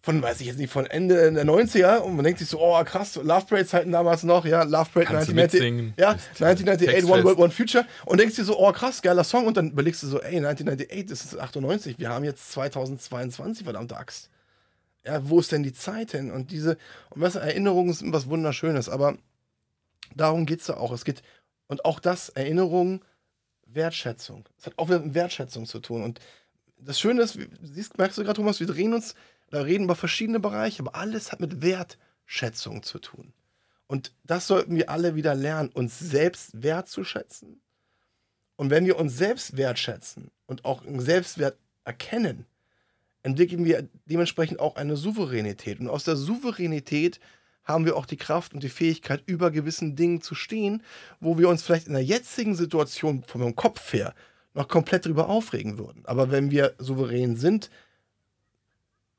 von, weiß ich jetzt nicht, von Ende der 90er und man denkt sich so, oh krass, Love Parade Zeiten damals noch, ja, Love Parade 1998, ja, 1998, One World, One Future und denkst dir so, oh krass, geiler Song und dann überlegst du so, ey, 1998, das ist 98, wir haben jetzt 2022, verdammte Axt. Ja, wo ist denn die Zeit hin? Und diese, und was Erinnerungen sind was Wunderschönes, aber darum geht es ja auch. Es geht, und auch das, Erinnerung, Wertschätzung. Es hat auch wieder mit Wertschätzung zu tun. Und das Schöne ist, siehst, merkst du gerade, Thomas, wir drehen uns da reden über verschiedene Bereiche, aber alles hat mit Wertschätzung zu tun. Und das sollten wir alle wieder lernen, uns selbst wertzuschätzen. Und wenn wir uns selbst wertschätzen und auch einen Selbstwert erkennen, entwickeln wir dementsprechend auch eine Souveränität. Und aus der Souveränität haben wir auch die Kraft und die Fähigkeit, über gewissen Dingen zu stehen, wo wir uns vielleicht in der jetzigen Situation vom Kopf her noch komplett drüber aufregen würden. Aber wenn wir souverän sind,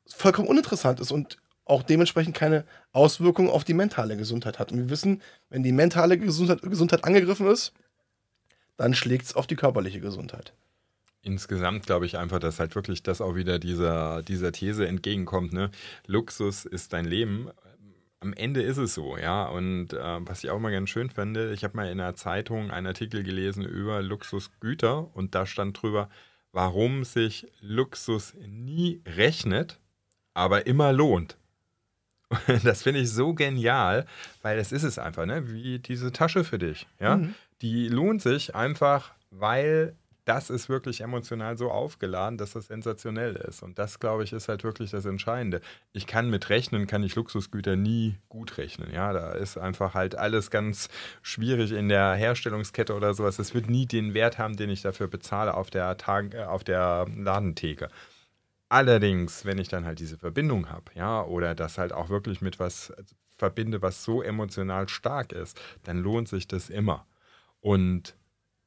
vollkommen uninteressant ist und auch dementsprechend keine Auswirkungen auf die mentale Gesundheit hat. Und wir wissen, wenn die mentale Gesundheit, Gesundheit angegriffen ist, dann schlägt es auf die körperliche Gesundheit.
Insgesamt glaube ich einfach, dass halt wirklich das auch wieder dieser, dieser These entgegenkommt. Ne? Luxus ist dein Leben. Am Ende ist es so, ja. Und äh, was ich auch mal ganz schön finde, ich habe mal in einer Zeitung einen Artikel gelesen über Luxusgüter und da stand drüber, warum sich Luxus nie rechnet aber immer lohnt. [LAUGHS] Das finde ich so genial, weil das ist es einfach, ne? wie diese Tasche für dich. Ja? Mhm. Die lohnt sich einfach, weil das ist wirklich emotional so aufgeladen, dass das sensationell ist. Und das, glaube ich, ist halt wirklich das Entscheidende. Ich kann mit Rechnen, kann ich Luxusgüter nie gut rechnen. Ja, da ist einfach halt alles ganz schwierig in der Herstellungskette oder sowas. Das wird nie den Wert haben, den ich dafür bezahle auf der, Tag, äh, auf der Ladentheke. Allerdings, wenn ich dann halt diese Verbindung habe, ja, oder das halt auch wirklich mit was verbinde, was so emotional stark ist, dann lohnt sich das immer. Und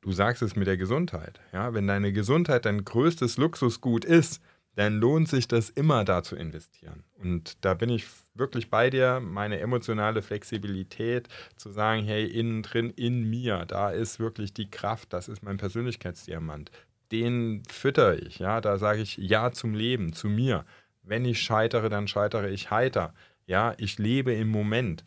du sagst es mit der Gesundheit, ja, wenn deine Gesundheit dein größtes Luxusgut ist, dann lohnt sich das immer da zu investieren. Und da bin ich wirklich bei dir, meine emotionale Flexibilität zu sagen, hey, innen drin, in mir, da ist wirklich die Kraft, das ist mein Persönlichkeitsdiamant den fütter ich. Ja, da sage ich Ja zum Leben, zu mir. Wenn ich scheitere, dann scheitere ich heiter. Ja, ich lebe im Moment.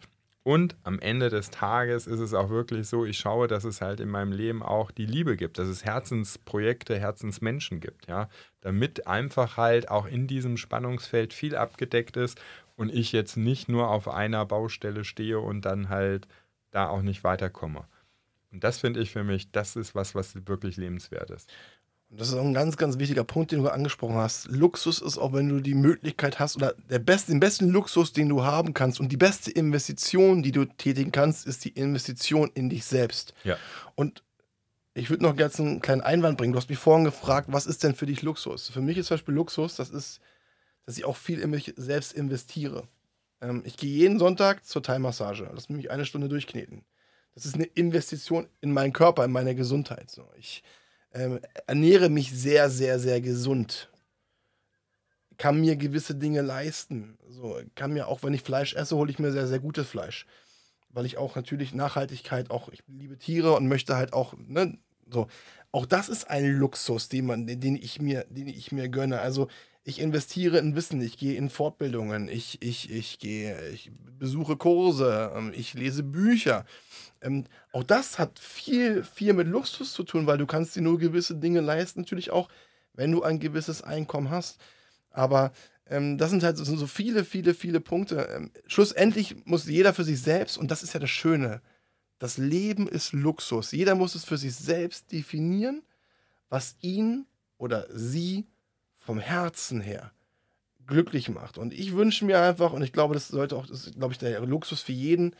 Und am Ende des Tages ist es auch wirklich so, ich schaue, dass es halt in meinem Leben auch die Liebe gibt, dass es Herzensprojekte, Herzensmenschen gibt, ja, damit einfach halt auch in diesem Spannungsfeld viel abgedeckt ist und ich jetzt nicht nur auf einer Baustelle stehe und dann halt da auch nicht weiterkomme. Und das finde ich für mich, das ist was, was wirklich lebenswert ist.
Das ist auch ein ganz, ganz wichtiger Punkt, den du angesprochen hast. Luxus ist auch, wenn du die Möglichkeit hast, oder der best, den besten Luxus, den du haben kannst und die beste Investition, die du tätigen kannst, ist die Investition in dich selbst.
Ja.
Und ich würde noch gerne einen kleinen Einwand bringen. Du hast mich vorhin gefragt, was ist denn für dich Luxus? Für mich ist zum Beispiel Luxus, das ist, dass ich auch viel in mich selbst investiere. Ähm, ich gehe jeden Sonntag zur Thai-Massage. Lass mich eine Stunde durchkneten. Das ist eine Investition in meinen Körper, in meine Gesundheit. So, ich ähm, ernähre mich sehr, sehr, sehr gesund. Kann mir gewisse Dinge leisten. So, kann mir auch, wenn ich Fleisch esse, hole ich mir sehr, sehr gutes Fleisch. Weil ich auch natürlich Nachhaltigkeit, auch ich liebe Tiere und möchte halt auch, ne, so. Auch das ist ein Luxus, den, man, den, ich mir, den ich mir gönne. Also ich investiere in Wissen, ich gehe in Fortbildungen, ich, ich, ich gehe, ich besuche Kurse, ähm, ich lese Bücher. Ähm, auch das hat viel, viel mit Luxus zu tun, weil du kannst dir nur gewisse Dinge leisten, natürlich auch, wenn du ein gewisses Einkommen hast. Aber ähm, das sind halt so, so, viele, viele, viele Punkte. Ähm, schlussendlich muss jeder für sich selbst, und das ist ja das Schöne, das Leben ist Luxus. Jeder muss es für sich selbst definieren, was ihn oder sie vom Herzen her glücklich macht. Und ich wünsche mir einfach, und ich glaube, das sollte auch, das ist, glaube ich, der Luxus für jeden,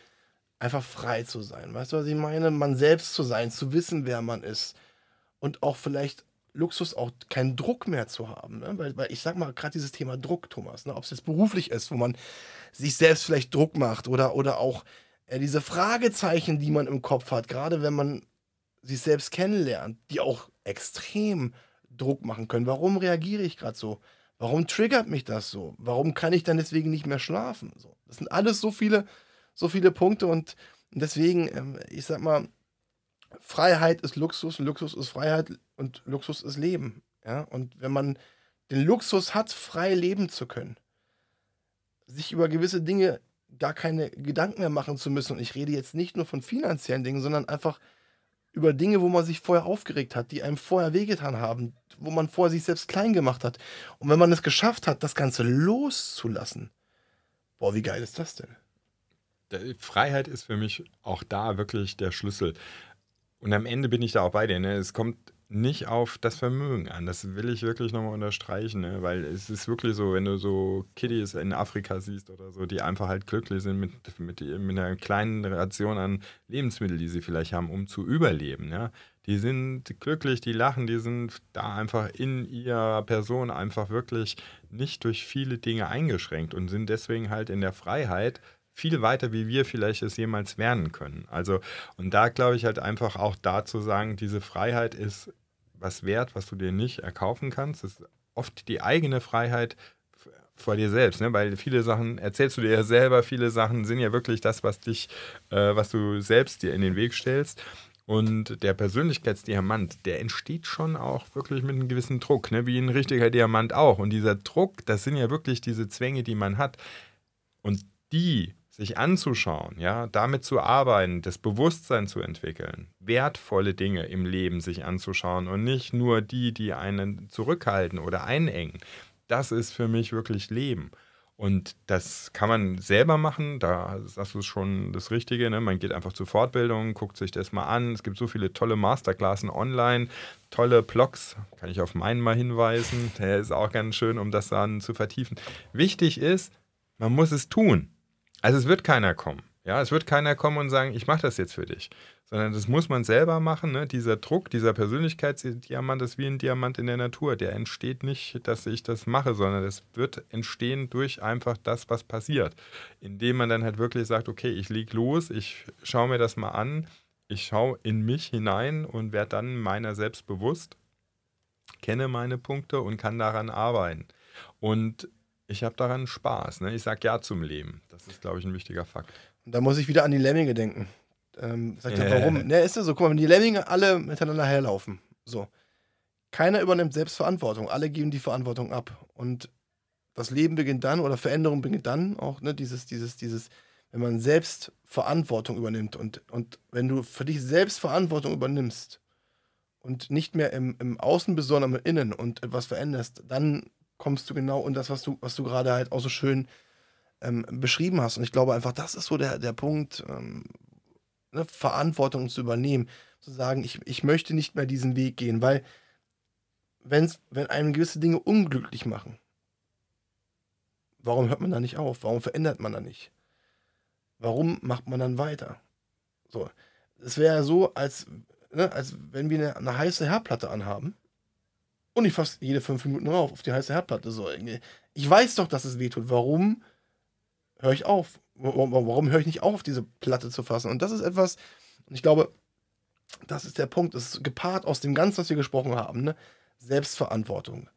einfach frei zu sein. Weißt du, was ich meine? Man selbst zu sein, zu wissen, wer man ist. Und auch vielleicht Luxus auch keinen Druck mehr zu haben. Ne? Weil, weil ich sag mal, gerade dieses Thema Druck, Thomas, ne? ob es jetzt beruflich ist, wo man sich selbst vielleicht Druck macht oder, oder auch äh, diese Fragezeichen, die man im Kopf hat, gerade wenn man sich selbst kennenlernt, die auch extrem Druck machen können. Warum reagiere ich gerade so? Warum triggert mich das so? Warum kann ich dann deswegen nicht mehr schlafen? So, das sind alles so viele, so viele Punkte und deswegen, ähm, ich sag mal, Freiheit ist Luxus, Luxus ist Freiheit und Luxus ist Leben. Ja? Und wenn man den Luxus hat, frei leben zu können, sich über gewisse Dinge gar keine Gedanken mehr machen zu müssen, und ich rede jetzt nicht nur von finanziellen Dingen, sondern einfach über Dinge, wo man sich vorher aufgeregt hat, die einem vorher wehgetan haben, wo man vorher sich selbst klein gemacht hat. Und wenn man es geschafft hat, das Ganze loszulassen, boah, wie geil ist das denn?
Freiheit ist für mich auch da wirklich der Schlüssel. Und am Ende bin ich da auch bei dir. Ne? Es kommt nicht auf das Vermögen an. Das will ich wirklich nochmal unterstreichen, ne? weil es ist wirklich so, wenn du so Kiddies in Afrika siehst oder so, die einfach halt glücklich sind mit, mit, mit einer kleinen Ration an Lebensmitteln, die sie vielleicht haben, um zu überleben. Ja? Die sind glücklich, die lachen, die sind da einfach in ihrer Person einfach wirklich nicht durch viele Dinge eingeschränkt und sind deswegen halt in der Freiheit viel weiter, wie wir vielleicht es jemals werden können. Also, und da glaube ich halt einfach auch da zu sagen, diese Freiheit ist was wert, was du dir nicht erkaufen kannst. Das ist oft die eigene Freiheit vor dir selbst, ne? weil viele Sachen erzählst du dir ja selber, viele Sachen sind ja wirklich das, was dich, äh, was du selbst dir in den Weg stellst. Und der Persönlichkeitsdiamant, der entsteht schon auch wirklich mit einem gewissen Druck, ne? wie ein richtiger Diamant auch. Und dieser Druck, das sind ja wirklich diese Zwänge, die man hat. Und die sich anzuschauen, ja, damit zu arbeiten, das Bewusstsein zu entwickeln, wertvolle Dinge im Leben sich anzuschauen und nicht nur die, die einen zurückhalten oder einengen. Das ist für mich wirklich Leben. Und das kann man selber machen, da sagst du schon das Richtige. Ne? Man geht einfach zur Fortbildung, guckt sich das mal an. Es gibt so viele tolle Masterclassen online, tolle Blogs, kann ich auf meinen mal hinweisen. Der ist auch ganz schön, um das dann zu vertiefen. Wichtig ist, man muss es tun. Also es wird keiner kommen. Ja, es wird keiner kommen und sagen, ich mache das jetzt für dich. Sondern das muss man selber machen. Ne? Dieser Druck, dieser Persönlichkeitsdiamant ist wie ein Diamant in der Natur. Der entsteht nicht, dass ich das mache, sondern es wird entstehen durch einfach das, was passiert. Indem man dann halt wirklich sagt, okay, ich lieg los, ich schaue mir das mal an, ich schaue in mich hinein und werde dann meiner selbst bewusst, kenne meine Punkte und kann daran arbeiten. Und ich habe daran Spaß. Ne? Ich sage Ja zum Leben. Das ist, glaube ich, ein wichtiger Fakt.
Und da muss ich wieder an die Lemminge denken. Ähm, sagt er, warum? ne, ist ja so, guck mal, wenn die Lemminge alle miteinander herlaufen, so. Keiner übernimmt Selbstverantwortung. Alle geben die Verantwortung ab. Und das Leben beginnt dann oder Veränderung beginnt dann auch, ne, dieses, dieses, dieses, wenn man selbst Verantwortung übernimmt und, und wenn du für dich selbst Verantwortung übernimmst und nicht mehr im, im Außen, sondern im Innen und etwas veränderst, dann kommst du genau in das, was du, was du gerade halt auch so schön ähm, beschrieben hast. Und ich glaube einfach, das ist so der, der Punkt, ähm, ne, Verantwortung zu übernehmen, zu sagen, ich, ich möchte nicht mehr diesen Weg gehen, weil wenn's, wenn einem gewisse Dinge unglücklich machen, warum hört man da nicht auf? Warum verändert man da nicht? Warum macht man dann weiter? So, es wäre so, als, ne, als wenn wir eine, eine heiße Herdplatte anhaben und ich fasse jede fünf Minuten rauf auf die heiße Herdplatte. So, ich weiß doch, dass es wehtut. Warum höre ich auf? Warum, höre ich nicht auf, diese Platte zu fassen? Und das ist etwas, und ich glaube, das ist der Punkt. Das ist gepaart aus dem Ganzen, was wir gesprochen haben. Ne? Selbstverantwortung,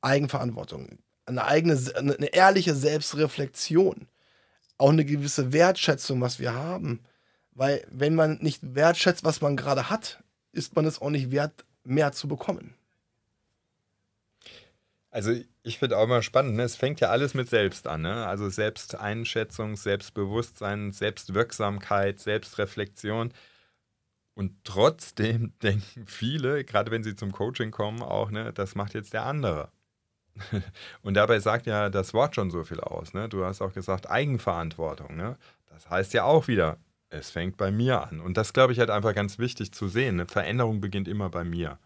Eigenverantwortung, eine eigene, eine ehrliche Selbstreflexion, auch eine gewisse Wertschätzung, was wir haben. Weil wenn man nicht wertschätzt, was man gerade hat, ist man es auch nicht wert, mehr zu bekommen.
Also ich finde auch immer spannend, ne? es fängt ja alles mit selbst an. Ne? Also Selbsteinschätzung, Selbstbewusstsein, Selbstwirksamkeit, Selbstreflexion. Und trotzdem [LAUGHS] denken viele, gerade wenn sie zum Coaching kommen, auch, ne, das macht jetzt der andere. [LAUGHS] Und dabei sagt ja das Wort schon so viel aus. Ne? Du hast auch gesagt, Eigenverantwortung. Ne? Das heißt ja auch wieder, es fängt bei mir an. Und das, glaube ich, halt einfach ganz wichtig zu sehen. Eine Veränderung beginnt immer bei mir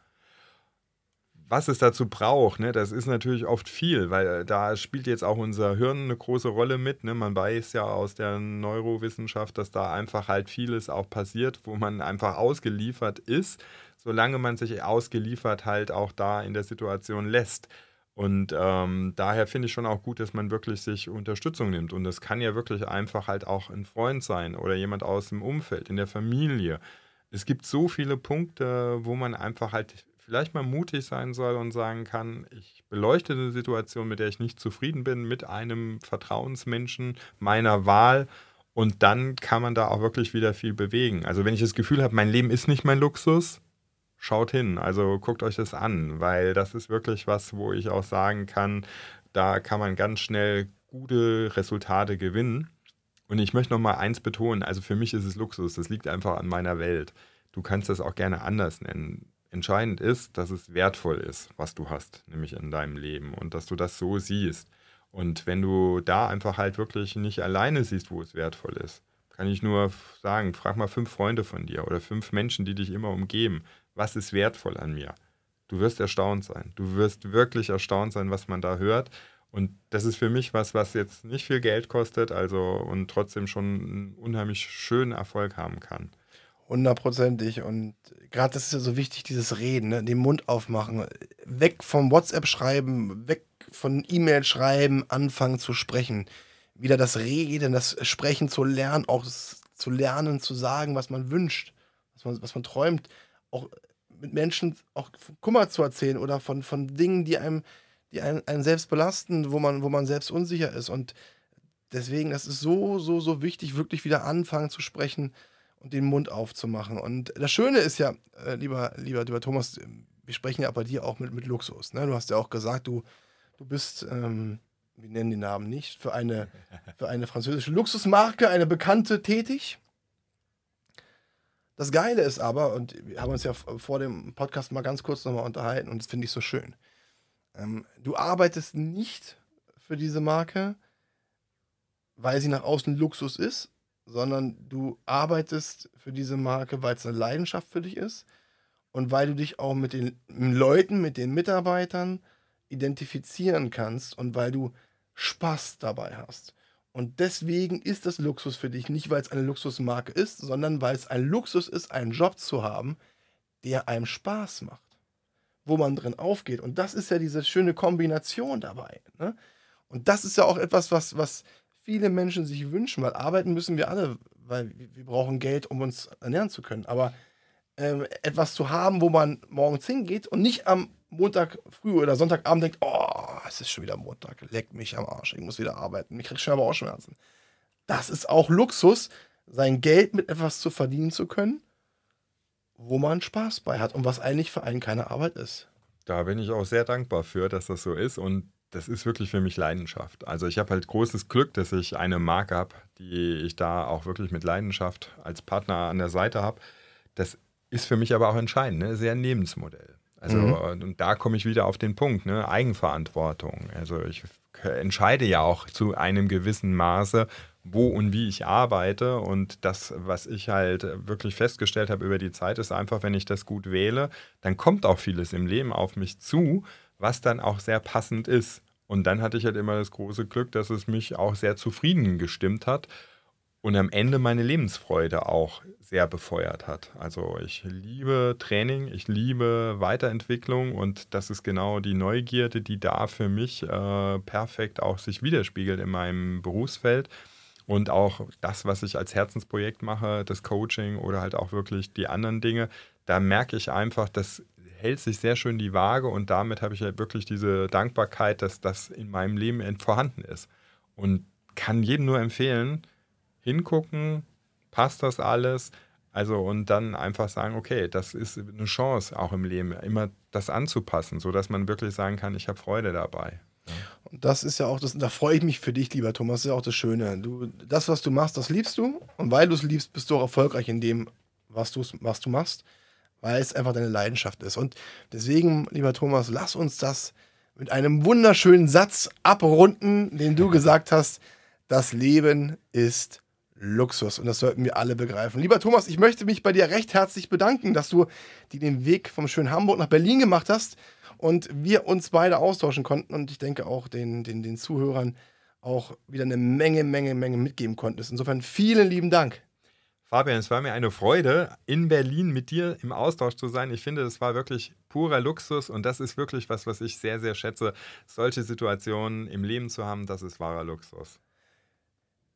was es dazu braucht, ne, das ist natürlich oft viel, weil äh, da spielt jetzt auch unser Hirn eine große Rolle mit. Ne? Man weiß ja aus der Neurowissenschaft, dass da einfach halt vieles auch passiert, wo man einfach ausgeliefert ist, solange man sich ausgeliefert halt auch da in der Situation lässt. Und ähm, daher finde ich schon auch gut, dass man wirklich sich Unterstützung nimmt. Und das kann ja wirklich einfach halt auch ein Freund sein oder jemand aus dem Umfeld, in der Familie. Es gibt so viele Punkte, wo man einfach halt vielleicht mal mutig sein soll und sagen kann, ich beleuchte eine Situation, mit der ich nicht zufrieden bin, mit einem Vertrauensmenschen meiner Wahl. Und dann kann man da auch wirklich wieder viel bewegen. Also wenn ich das Gefühl habe, mein Leben ist nicht mein Luxus, schaut hin. Also guckt euch das an, weil das ist wirklich was, wo ich auch sagen kann, da kann man ganz schnell gute Resultate gewinnen. Und ich möchte noch mal eins betonen, also für mich ist es Luxus, das liegt einfach an meiner Welt. Du kannst das auch gerne anders nennen entscheidend ist, dass es wertvoll ist, was du hast, nämlich in deinem Leben und dass du das so siehst. Und wenn du da einfach halt wirklich nicht alleine siehst, wo es wertvoll ist, kann ich nur sagen, frag mal fünf Freunde von dir oder fünf Menschen, die dich immer umgeben. Was ist wertvoll an mir? Du wirst erstaunt sein. Du wirst wirklich erstaunt sein, was man da hört. Und das ist für mich was, was jetzt nicht viel Geld kostet, also und trotzdem schon einen unheimlich schönen Erfolg haben kann.
Hundertprozentig. Und gerade das ist ja so wichtig, dieses Reden, ne? den Mund aufmachen. Weg vom WhatsApp-Schreiben, weg von E-Mail schreiben, anfangen zu sprechen. Wieder das Reden, das Sprechen zu lernen, auch zu lernen, zu sagen, was man wünscht, was man, was man träumt. Auch mit Menschen auch Kummer zu erzählen oder von, von Dingen, die einem, die einen, einen selbst belasten, wo man, wo man selbst unsicher ist. Und deswegen, das ist so, so, so wichtig, wirklich wieder anfangen zu sprechen und den Mund aufzumachen. Und das Schöne ist ja, äh, lieber, lieber, lieber Thomas, wir sprechen ja bei dir auch mit, mit Luxus. Ne? Du hast ja auch gesagt, du, du bist, ähm, wir nennen den Namen nicht, für eine, [LAUGHS] für eine französische Luxusmarke, eine bekannte, tätig. Das Geile ist aber, und wir haben uns ja vor dem Podcast mal ganz kurz nochmal unterhalten und das finde ich so schön. Ähm, du arbeitest nicht für diese Marke, weil sie nach außen Luxus ist, sondern du arbeitest für diese Marke, weil es eine Leidenschaft für dich ist und weil du dich auch mit den Leuten, mit den Mitarbeitern identifizieren kannst und weil du Spaß dabei hast. Und deswegen ist das Luxus für dich nicht, weil es eine Luxusmarke ist, sondern weil es ein Luxus ist, einen Job zu haben, der einem Spaß macht, wo man drin aufgeht. Und das ist ja diese schöne Kombination dabei. Ne? Und das ist ja auch etwas, was, was viele Menschen sich wünschen, weil arbeiten müssen wir alle, weil wir brauchen Geld, um uns ernähren zu können. Aber ähm, etwas zu haben, wo man morgens hingeht und nicht am Montag früh oder Sonntagabend denkt, oh, es ist schon wieder Montag, leck mich am Arsch, ich muss wieder arbeiten, ich krieg schon aber Schmerzen. Das ist auch Luxus, sein Geld mit etwas zu verdienen zu können, wo man Spaß bei hat und was eigentlich für einen keine Arbeit ist.
Da bin ich auch sehr dankbar für, dass das so ist und das ist wirklich für mich Leidenschaft. Also ich habe halt großes Glück, dass ich eine Marke habe, die ich da auch wirklich mit Leidenschaft als Partner an der Seite habe. Das ist für mich aber auch entscheidend, ne? sehr ein Lebensmodell. Also mhm. und da komme ich wieder auf den Punkt, ne? Eigenverantwortung. Also ich entscheide ja auch zu einem gewissen Maße, wo und wie ich arbeite. Und das, was ich halt wirklich festgestellt habe über die Zeit, ist einfach, wenn ich das gut wähle, dann kommt auch vieles im Leben auf mich zu, was dann auch sehr passend ist. Und dann hatte ich halt immer das große Glück, dass es mich auch sehr zufrieden gestimmt hat und am Ende meine Lebensfreude auch sehr befeuert hat. Also ich liebe Training, ich liebe Weiterentwicklung und das ist genau die Neugierde, die da für mich äh, perfekt auch sich widerspiegelt in meinem Berufsfeld. Und auch das, was ich als Herzensprojekt mache, das Coaching oder halt auch wirklich die anderen Dinge, da merke ich einfach, dass hält sich sehr schön die Waage und damit habe ich ja wirklich diese Dankbarkeit, dass das in meinem Leben vorhanden ist. Und kann jedem nur empfehlen, hingucken, passt das alles? Also und dann einfach sagen, okay, das ist eine Chance auch im Leben, immer das anzupassen, sodass man wirklich sagen kann, ich habe Freude dabei.
Und das ist ja auch das, da freue ich mich für dich, lieber Thomas, das ist ja auch das Schöne. Du, das, was du machst, das liebst du. Und weil du es liebst, bist du auch erfolgreich in dem, was, was du machst weil es einfach deine Leidenschaft ist. Und deswegen, lieber Thomas, lass uns das mit einem wunderschönen Satz abrunden, den du gesagt hast. Das Leben ist Luxus. Und das sollten wir alle begreifen. Lieber Thomas, ich möchte mich bei dir recht herzlich bedanken, dass du dir den Weg vom schönen Hamburg nach Berlin gemacht hast und wir uns beide austauschen konnten. Und ich denke auch den, den, den Zuhörern auch wieder eine Menge, Menge, Menge mitgeben konntest. Insofern vielen lieben Dank.
Fabian, es war mir eine Freude, in Berlin mit dir im Austausch zu sein. Ich finde, es war wirklich purer Luxus und das ist wirklich was, was ich sehr, sehr schätze. Solche Situationen im Leben zu haben, das ist wahrer Luxus.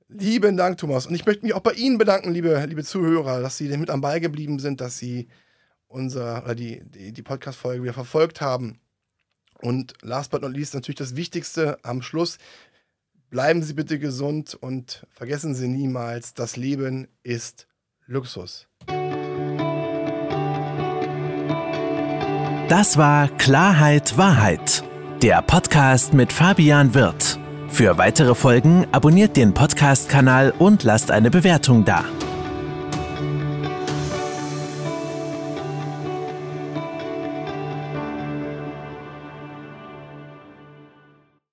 Lieben Dank, Thomas. Und ich möchte mich auch bei Ihnen bedanken, liebe, liebe Zuhörer, dass Sie mit am Ball geblieben sind, dass Sie unser, oder die, die, die Podcast-Folge wieder verfolgt haben. Und last but not least natürlich das Wichtigste am Schluss. Bleiben Sie bitte gesund und vergessen Sie niemals, das Leben ist Luxus.
Das war Klarheit Wahrheit, der Podcast mit Fabian Wirth. Für weitere Folgen abonniert den Podcast-Kanal und lasst eine Bewertung da.